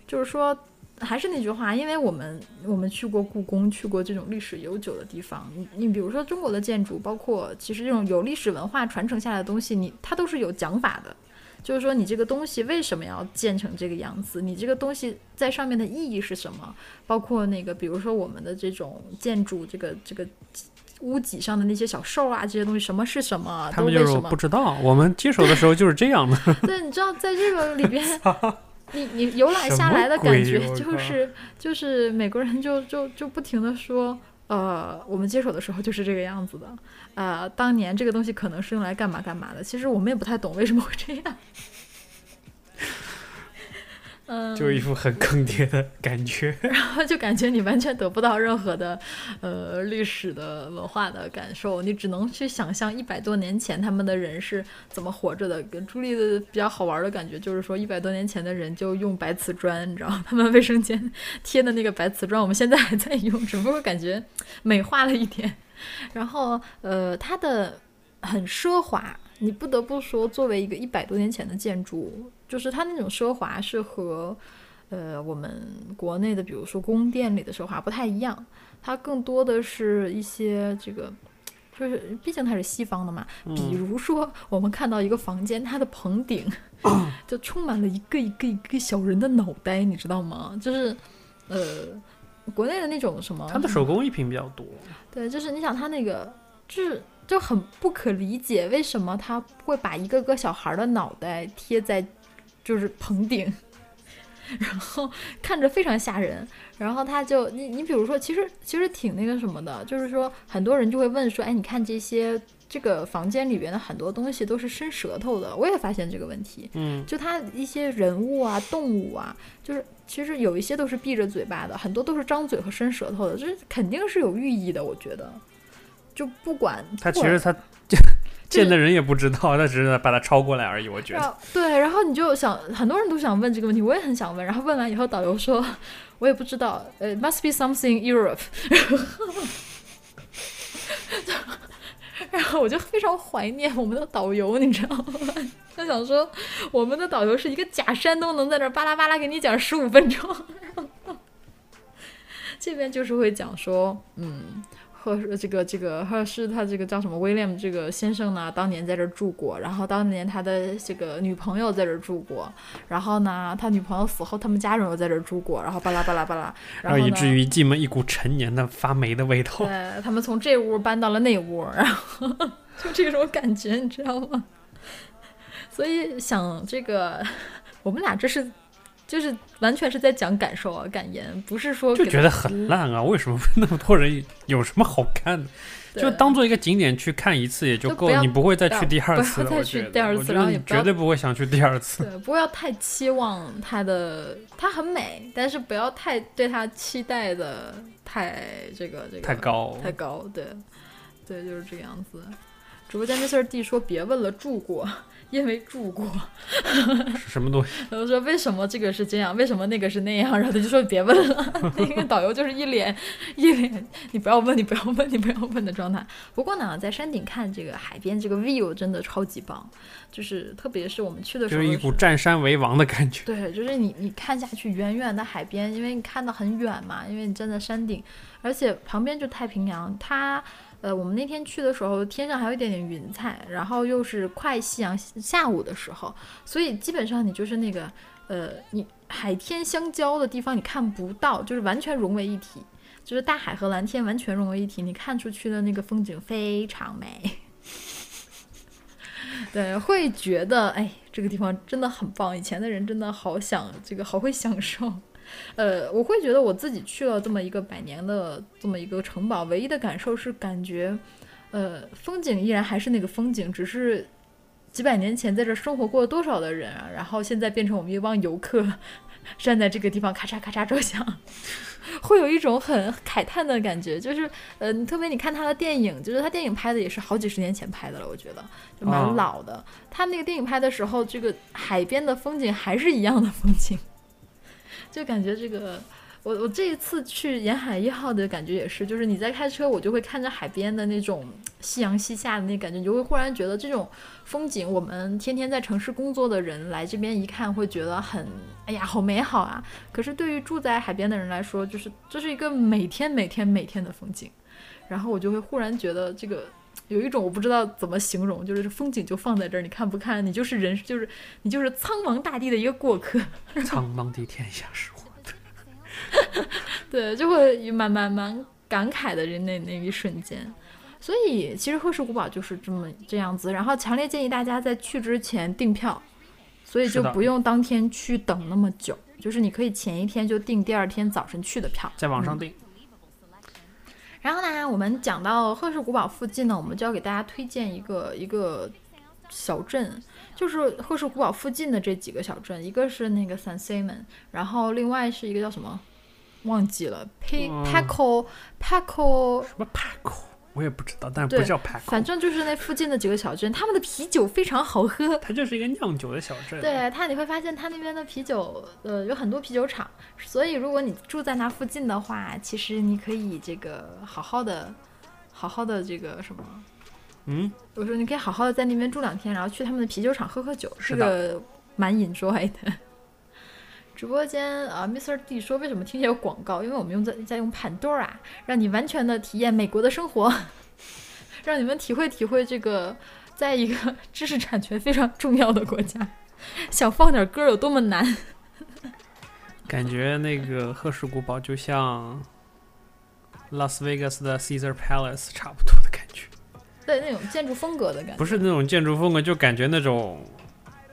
就是说，还是那句话，因为我们我们去过故宫，去过这种历史悠久的地方，你你比如说中国的建筑，包括其实这种有历史文化传承下来的东西，你它都是有讲法的。就是说，你这个东西为什么要建成这个样子？你这个东西在上面的意义是什么？包括那个，比如说我们的这种建筑，这个这个屋脊上的那些小兽啊，这些东西，什么是什么？他们就是不知道，我们接手的时候就是这样的。*laughs* 对，你知道在这个里边，*laughs* 你你游览下来的感觉就是就是美国人就就就不停的说，呃，我们接手的时候就是这个样子的，呃，当年这个东西可能是用来干嘛干嘛的，其实我们也不太懂为什么会这样。嗯，就一副很坑爹的感觉。*laughs* 然后就感觉你完全得不到任何的呃历史的文化的感受，你只能去想象一百多年前他们的人是怎么活着的。跟朱莉的比较好玩的感觉就是说，一百多年前的人就用白瓷砖，你知道，他们卫生间 *laughs* 贴的那个白瓷砖，我们现在还在用，只不过感觉 *laughs* 美化了一点。然后呃，它的很奢华，你不得不说，作为一个一百多年前的建筑，就是它那种奢华是和呃我们国内的，比如说宫殿里的奢华不太一样，它更多的是一些这个。就是，毕竟它是西方的嘛。比如说，我们看到一个房间，它的棚顶 *laughs* 就充满了一个一个一个小人的脑袋，你知道吗？就是，呃，国内的那种什么，它的手工艺品比较多，*laughs* 对，就是你想它那个，就是就很不可理解，为什么他会把一个个小孩儿的脑袋贴在就是棚顶，然后看着非常吓人。然后他就你你比如说，其实其实挺那个什么的，就是说很多人就会问说，哎，你看这些这个房间里边的很多东西都是伸舌头的，我也发现这个问题。嗯，就他一些人物啊、动物啊，就是其实有一些都是闭着嘴巴的，很多都是张嘴和伸舌头的，这肯定是有寓意的。我觉得，就不管它其实它就 *laughs* 见的人也不知道，他只是把它抄过来而已。我觉得对，然后你就想，很多人都想问这个问题，我也很想问。然后问完以后，导游说，我也不知道，呃，must be something Europe。*laughs* 然后我就非常怀念我们的导游，你知道吗？他想说，我们的导游是一个假山东，能在这儿巴拉巴拉给你讲十五分钟。这边就是会讲说，嗯，赫氏这个这个赫氏他这个叫什么威廉这个先生呢，当年在这儿住过，然后当年他的这个女朋友在这儿住过，然后呢，他女朋友死后，他们家人又在这儿住过，然后巴拉巴拉巴拉，然后然后以至于进门一股陈年的发霉的味道。对他们从这屋搬到了那屋，然后 *laughs* 就这种感觉，你知道吗？*laughs* 所以想这个，我们俩这是就是完全是在讲感受啊，感言，不是说就觉得很烂啊！为什么 *laughs* 那么多人有什么好看的？就当做一个景点去看一次也就够，就不你不会再去第二次了。要再去我觉得第二次然后也绝对不会想去第二次。对，不要太期望它的，它很美，但是不要太对它期待的太这个这个太高太高，对，对，就是这个样子。直播间 Mr. D 说别问了，住过，因为住过。是 *laughs* 什么东西？*laughs* 然后说为什么这个是这样，为什么那个是那样，然后他就说别问了。*laughs* 那个导游就是一脸一脸你不要问，你不要问，你不要问的状态。不过呢，在山顶看这个海边这个 view 真的超级棒，就是特别是我们去的时候是就是一股占山为王的感觉。对，就是你你看下去，远远的海边，因为你看到很远嘛，因为你站在山顶，而且旁边就太平洋，它。呃，我们那天去的时候，天上还有一点点云彩，然后又是快夕阳下午的时候，所以基本上你就是那个，呃，你海天相交的地方你看不到，就是完全融为一体，就是大海和蓝天完全融为一体，你看出去的那个风景非常美。对，会觉得哎，这个地方真的很棒。以前的人真的好想这个，好会享受。呃，我会觉得我自己去了这么一个百年的这么一个城堡，唯一的感受是感觉，呃，风景依然还是那个风景，只是几百年前在这生活过多少的人啊，然后现在变成我们一帮游客，站在这个地方咔嚓咔嚓照相，会有一种很慨叹的感觉。就是呃，你特别你看他的电影，就是他电影拍的也是好几十年前拍的了，我觉得就哦蛮老的。他那个电影拍的时候，这个海边的风景还是一样的风景。*laughs* 就感觉这个，我我这一次去沿海一号的感觉也是，就是你在开车，我就会看着海边的那种夕阳西下的那感觉，你就会忽然觉得这种风景，我们天天在城市工作的人来这边一看，会觉得很，哎呀，好美好啊！可是对于住在海边的人来说，就是这是一个每天每天每天的风景，然后我就会忽然觉得这个。有一种我不知道怎么形容，就是风景就放在这儿，你看不看？你就是人，就是你就是苍茫大地的一个过客。*laughs* 苍茫的天下是。*laughs* 对，就会蛮蛮蛮感慨的那那一瞬间。所以其实赫氏古堡就是这么这样子，然后强烈建议大家在去之前订票，所以就不用当天去等那么久，就是你可以前一天就订第二天早晨去的票。在网上订。然后呢，我们讲到赫氏古堡附近呢，我们就要给大家推荐一个一个小镇，就是赫氏古堡附近的这几个小镇，一个是那个 San Simon，然后另外是一个叫什么，忘记了，P 嗯 Paco Paco，什么 Paco？我也不知道，但是对不叫 Paco，反正就是那附近的几个小镇，他们的啤酒非常好喝。*laughs* 它就是一个酿酒的小镇。对它，你会发现它那边的啤酒，呃，有很多啤酒厂，所以如果你住在那附近的话，其实你可以这个好好的、好好的这个什么，嗯，我说你可以好好的在那边住两天，然后去他们的啤酒厂喝喝酒，这是个蛮 enjoy 的。直播间啊、m r D 说为什么听见有广告？因为我们用在在用 Pandora，让你完全的体验美国的生活，*laughs* 让你们体会体会这个在一个知识产权非常重要的国家，*laughs* 想放点歌有多么难。*laughs* 感觉那个赫氏古堡就像拉斯维加斯的 Caesar Palace 差不多的感觉，对那种建筑风格的感觉，不是那种建筑风格，就感觉那种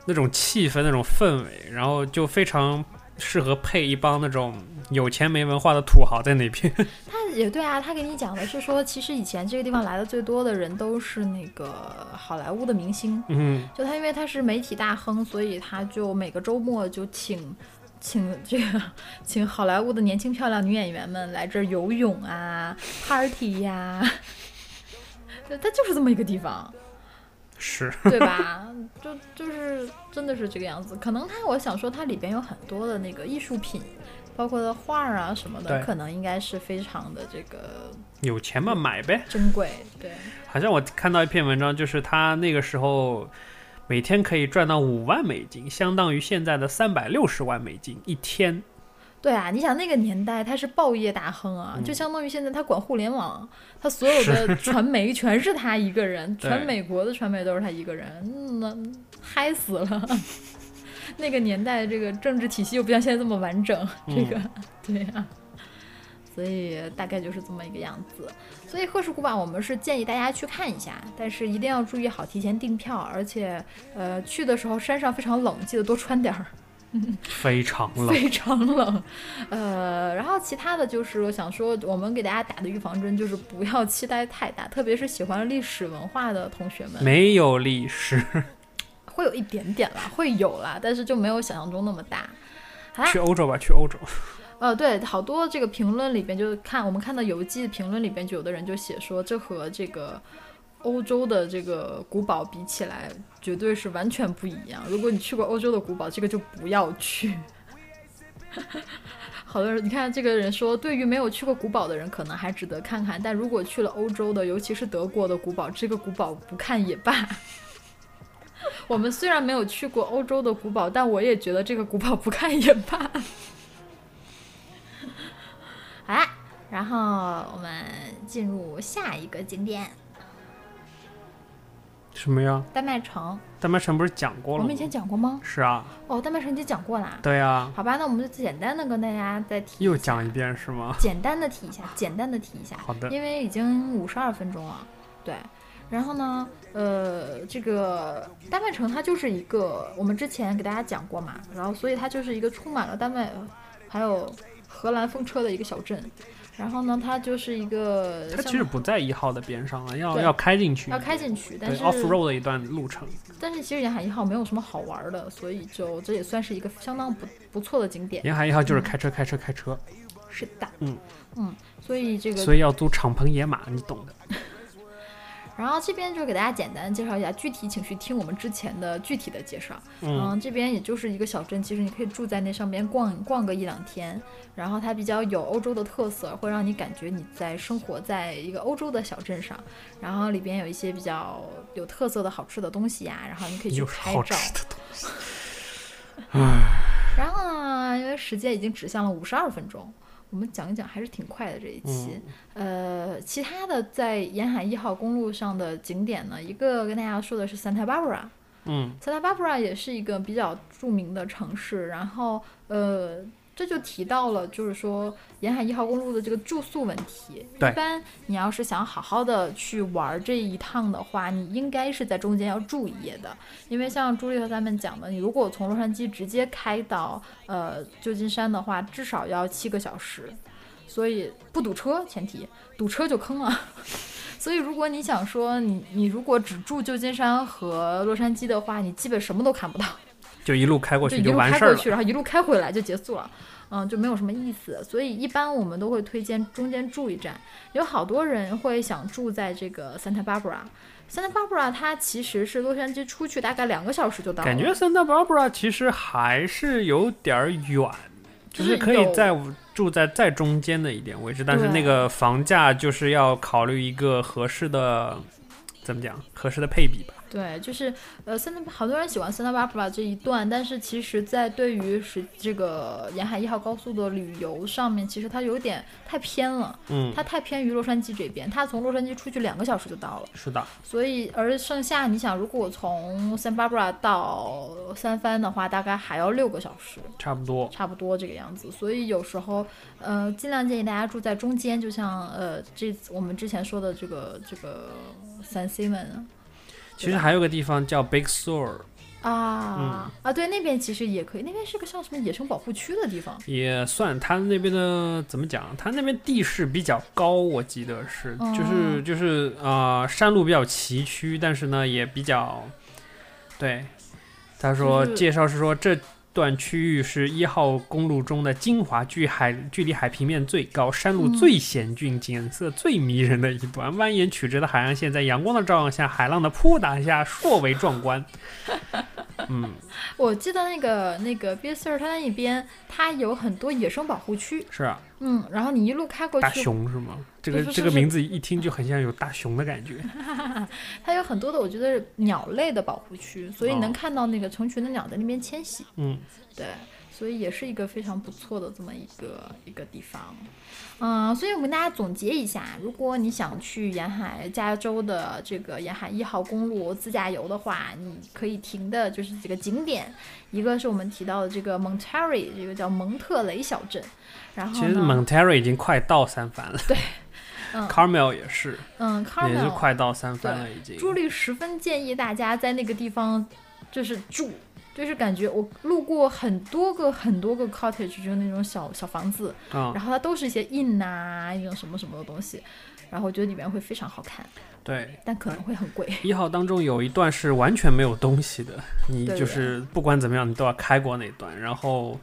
那种气氛、那种氛围，然后就非常适合配一帮那种有钱没文化的土豪在那边。*laughs* 他也对啊，他给你讲的是说，其实以前这个地方来的最多的人都是那个好莱坞的明星，嗯，就他因为他是媒体大亨，所以他就每个周末就请请这个请好莱坞的年轻漂亮女演员们来这儿游泳啊、party 呀、对，*laughs* 它就是这么一个地方。是 *laughs* 对吧？就就是真的是这个样子。可能它，我想说它里边有很多的那个艺术品，包括的画啊什么的，可能应该是非常的这个有钱嘛买呗。珍贵。对，好像我看到一篇文章，就是他那个时候每天可以赚到五万美金，相当于现在的三百六十万美金一天。对啊，你想那个年代他是报业大亨啊，嗯就相当于现在他管互联网，他所有的 *laughs* 传媒全是他一个人，全美国的传媒都是他一个人，嗯那嗨死了。*laughs* 那个年代这个政治体系又不像现在这么完整，这个、*laughs* 对啊、所以大概就是这么一个样子。所以赫氏古堡我们是建议大家去看一下，但是一定要注意好提前订票，而且呃去的时候山上非常冷，记得多穿点儿。非常冷，非常冷，呃，然后其他的就是我想说，我们给大家打的预防针就是不要期待太大，特别是喜欢历史文化的同学们，没有历史。*laughs* 会有一点点啦，会有啦，但是就没有想象中那么大。去，欧洲吧，去欧洲。呃，对，好多这个评论里边就看我们看到游记评论里边，就有的人就写说，这和这个欧洲的这个古堡比起来，绝对是完全不一样。如果你去过欧洲的古堡，这个就不要去。*laughs* 好多人，你看这个人说，对于没有去过古堡的人，可能还值得看看；但如果去了欧洲的，尤其是德国的古堡，这个古堡不看也罢。*laughs* 我们虽然没有去过欧洲的古堡，但我也觉得这个古堡不看也罢。好啦，然后我们进入下一个景点什么呀？——丹麦城。丹麦城不是讲过了吗？我们以前讲过吗？是啊，哦，丹麦城已经讲过啦。对啊，好吧，那我们就简单的跟大家再提，又讲一，遍是吗？简单的提一下，*laughs* 简单的提一下，好的，因为已经五十二分钟了，对。然后呢，呃，这个丹麦城它就是一个，我们之前给大家讲过嘛，然后所以它就是一个充满了丹麦还有荷兰风车的一个小镇。然后呢，它就是一个它其实不在一号的边上了，要要开进去，要开进去，但是 off road 的一段路程。但是其实沿海一号没有什么好玩的，所以就这也算是一个相当不不错的景点。沿海一号就是开车开车开车，是的，嗯嗯，所以这个所以要租敞篷野马，你懂的。*laughs* 然后这边就给大家简单介绍一下，具体请去听我们之前的具体的介绍。嗯，这边也就是一个小镇，其实你可以住在那上边逛逛个一两天，然后它比较有欧洲的特色，会让你感觉你在生活在一个欧洲的小镇上。然后里边有一些比较有特色的好吃的东西呀、然后你可以去拍照。好吃的东西。*laughs* 然后呢，因为时间已经指向了五十二分钟，我们讲一讲还是挺快的这一期。呃，其他的在沿海一号公路上的景点呢，一个跟大家说的是 Santa Barbara。嗯，Santa Barbara 也是一个比较著名的城市，然后呃，这就提到了就是说沿海一号公路的这个住宿问题。对一般你要是想好好的去玩这一趟的话，你应该是在中间要住一夜的，因为像朱莉和咱们讲的，你如果从洛杉矶直接开到呃旧金山的话，至少要七个小时。所以不堵车，前提堵车就坑了。*laughs* 所以如果你想说你你如果只住旧金山和洛杉矶的话，你基本什么都看不到，就一路开过去就完事儿然后一路开回来就结束了。嗯，就没有什么意思，所以一般我们都会推荐中间住一站。有好多人会想住在这个 Santa Barbara。Santa Barbara 它其实是洛杉矶出去大概两个小时就到了，感觉 Santa Barbara 其实还是有点儿远，就就是是可以有在住在再中间的一点位置，但是那个房价就是要考虑一个合适的，怎么讲，合适的配比吧。对，就是呃，Santa 好多人喜欢 Santa Barbara 这一段，但是其实，在对于是这个沿海一号高速的旅游上面，其实它有点太偏了，嗯，它太偏于洛杉矶这边，它从洛杉矶出去两个小时就到了，是的，所以而剩下你想，如果我从 Santa Barbara 到三藩的话，大概还要六个小时，差不多。差不多这个样子。所以有时候，呃，尽量建议大家住在中间，就像呃这我们之前说的这个这个 San Simon 其实还有个地方叫 Big Sur，啊、啊，对，那边其实也可以，那边是个像什么野生保护区的地方。也算它那边的怎么讲？它那边地势比较高，我记得是，哦就是就是呃，山路比较崎岖，但是呢也比较，对，他说、就是介绍是说这段区域是一号公路中的精华，距海距离海平面最高，山路最险峻，景色最迷人的一段。蜿蜒曲折的海岸线，在阳光的照耀下，海浪的扑打下，硕为壮观。*laughs* 嗯，我记得那个那个 b i s e r 它那边它有很多野生保护区，是啊，嗯，然后你一路开过去大，熊是吗？这个这个名字一听就很像有大熊的感觉。*laughs* 它有很多的我觉得是鸟类的保护区，所以能哦看到那个成群的鸟在那边迁徙，嗯，对，所以也是一个非常不错的这么一个一个地方。嗯，所以我们跟大家总结一下，如果你想去沿海加州的这个沿海一号公路自驾游的话，你可以停的就是几个景点，一个是我们提到的这个 Monterey，这个叫蒙特雷小镇，然后其实呢，Monterey 已经快到三藩了，嗯，Carmel 也是，嗯也是，Carmel，快到三藩了已经。朱莉十分建议大家在那个地方就是住，就是感觉我路过很多个很多个 cottage，就是那种小小房子，啊、然后它都是一些 inn 呐、一种什么什么的东西，然后我觉得里面会非常好看，对，但可能会很贵。一号当中有一段是完全没有东西的，你就是不管怎么样，你都要开过那段，然后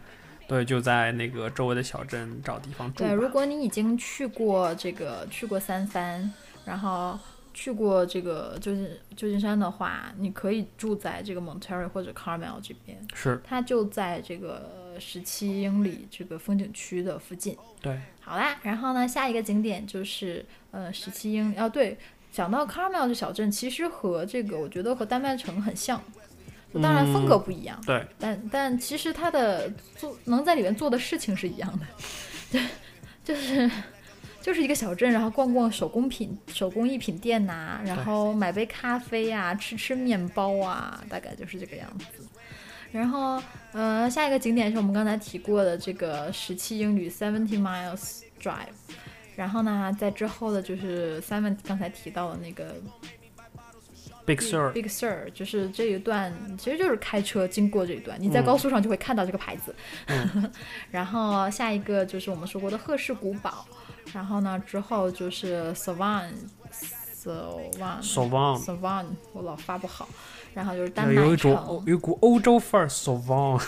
对，就在那个周围的小镇找地方住。对，如果你已经去过这个去过三藩，然后去过这个旧金旧金山的话，你可以住在这个 Monterey 或者 Carmel 这边，是它就在这个十七英里这个风景区的附近。对，好啦，然后呢，下一个景点就是呃十七英里哦，对，讲到 Carmel 这小镇，其实和这个我觉得和丹麦城很像，当然风格不一样，对，但但其实它的做能在里面做的事情是一样的，*laughs* 对，就是就是一个小镇，然后逛逛手工品手工艺品店呐、然后买杯咖啡啊，吃吃面包啊，大概就是这个样子。然后，呃，下一个景点是我们刚才提过的这个十七英里 （seventy miles drive）。然后呢，在之后的就是 Simon 刚才提到的那个 Big Sur，Big Sur，就是这一段其实就是开车经过这一段，你在嗯高速上就会看到这个牌子。嗯 *laughs* 然后下一个就是我们说过的赫氏古堡，然后呢之后就是 Savan。Savan Savan Savan，我老发不好。然后就是丹麦有一种有股欧洲范儿，Savan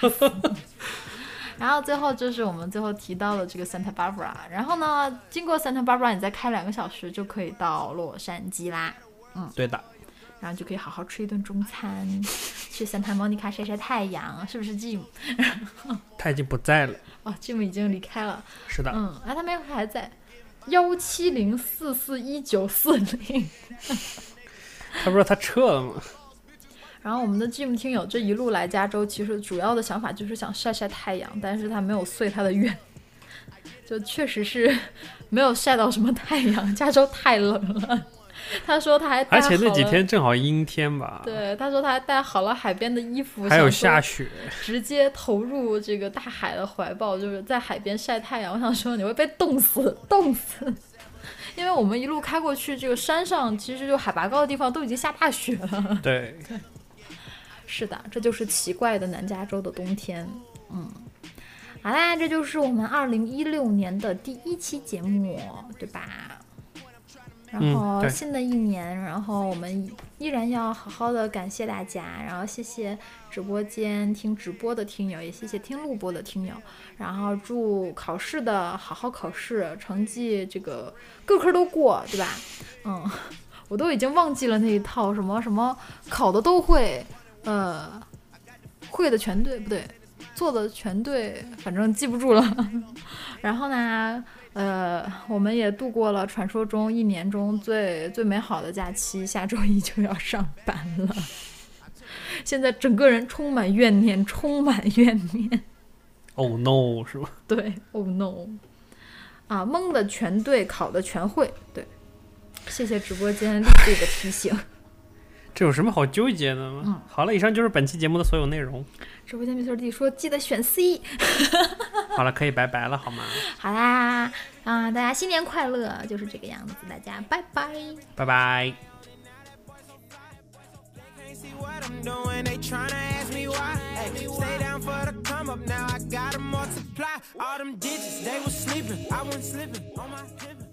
*laughs* 然后最后就是我们最后提到的这个 Santa Barbara，然后呢，经过 Santa Barbara，你再开两个小时就可以到洛杉矶啦，对的，然后就可以好好吃一顿中餐，*laughs* 去 Santa Monica 晒晒太阳，是不是 Jim？*laughs* 他已经不在了。哦，Jim 已经离开了，是的，嗯，啊，他没有，他还在幺七零四四一九四零。*laughs* 他不是说他撤了吗？然后我们的 Jim 听友这一路来加州，其实主要的想法就是想晒晒太阳，但是他没有遂他的愿，就确实是没有晒到什么太阳，加州太冷了。*laughs* 他说他还而且那几天正好阴天吧，对，他说他还带好了海边的衣服，还有下雪，直接投入这个大海的怀抱，就是在海边晒太阳。我想说你会被冻死，冻死。因为我们一路开过去，这个山上其实就海拔高的地方都已经下大雪了。*laughs* 对，是的，这就是奇怪的南加州的冬天。嗯，好啦，这就是我们二零一六年的第一期节目，对吧？然后新的一年，然后我们依然要好好的感谢大家，然后谢谢直播间听直播的听友，也谢谢听录播的听友，然后祝考试的好好考试，成绩这个各科都过，对吧？嗯，我都已经忘记了那一套什么什么考的都会，呃，会的全对不对？做的全对，反正记不住了。*laughs* 然后呢，呃，我们也度过了传说中一年中最最美好的假期，下周一就要上班了。*laughs* 现在整个人充满怨念，充满怨念。Oh no，是吧？对，Oh no！啊，蒙的全对，考的全会。对，谢谢直播间丽丽的提醒。这有什么好纠结的吗？嗯好了，以上就是本期节目的所有内容。直播间 Mr. D 说记得选 C。好了，可以拜拜了，好吗？好啦，啊，大家新年快乐，就是这个样子，大家拜拜。拜拜。Can't see what I'm doing, they tryna ask me why. Hey, stay down for the come up now, I gotta multiply. All them digits, they was sleeping, I wasn't slipping on my.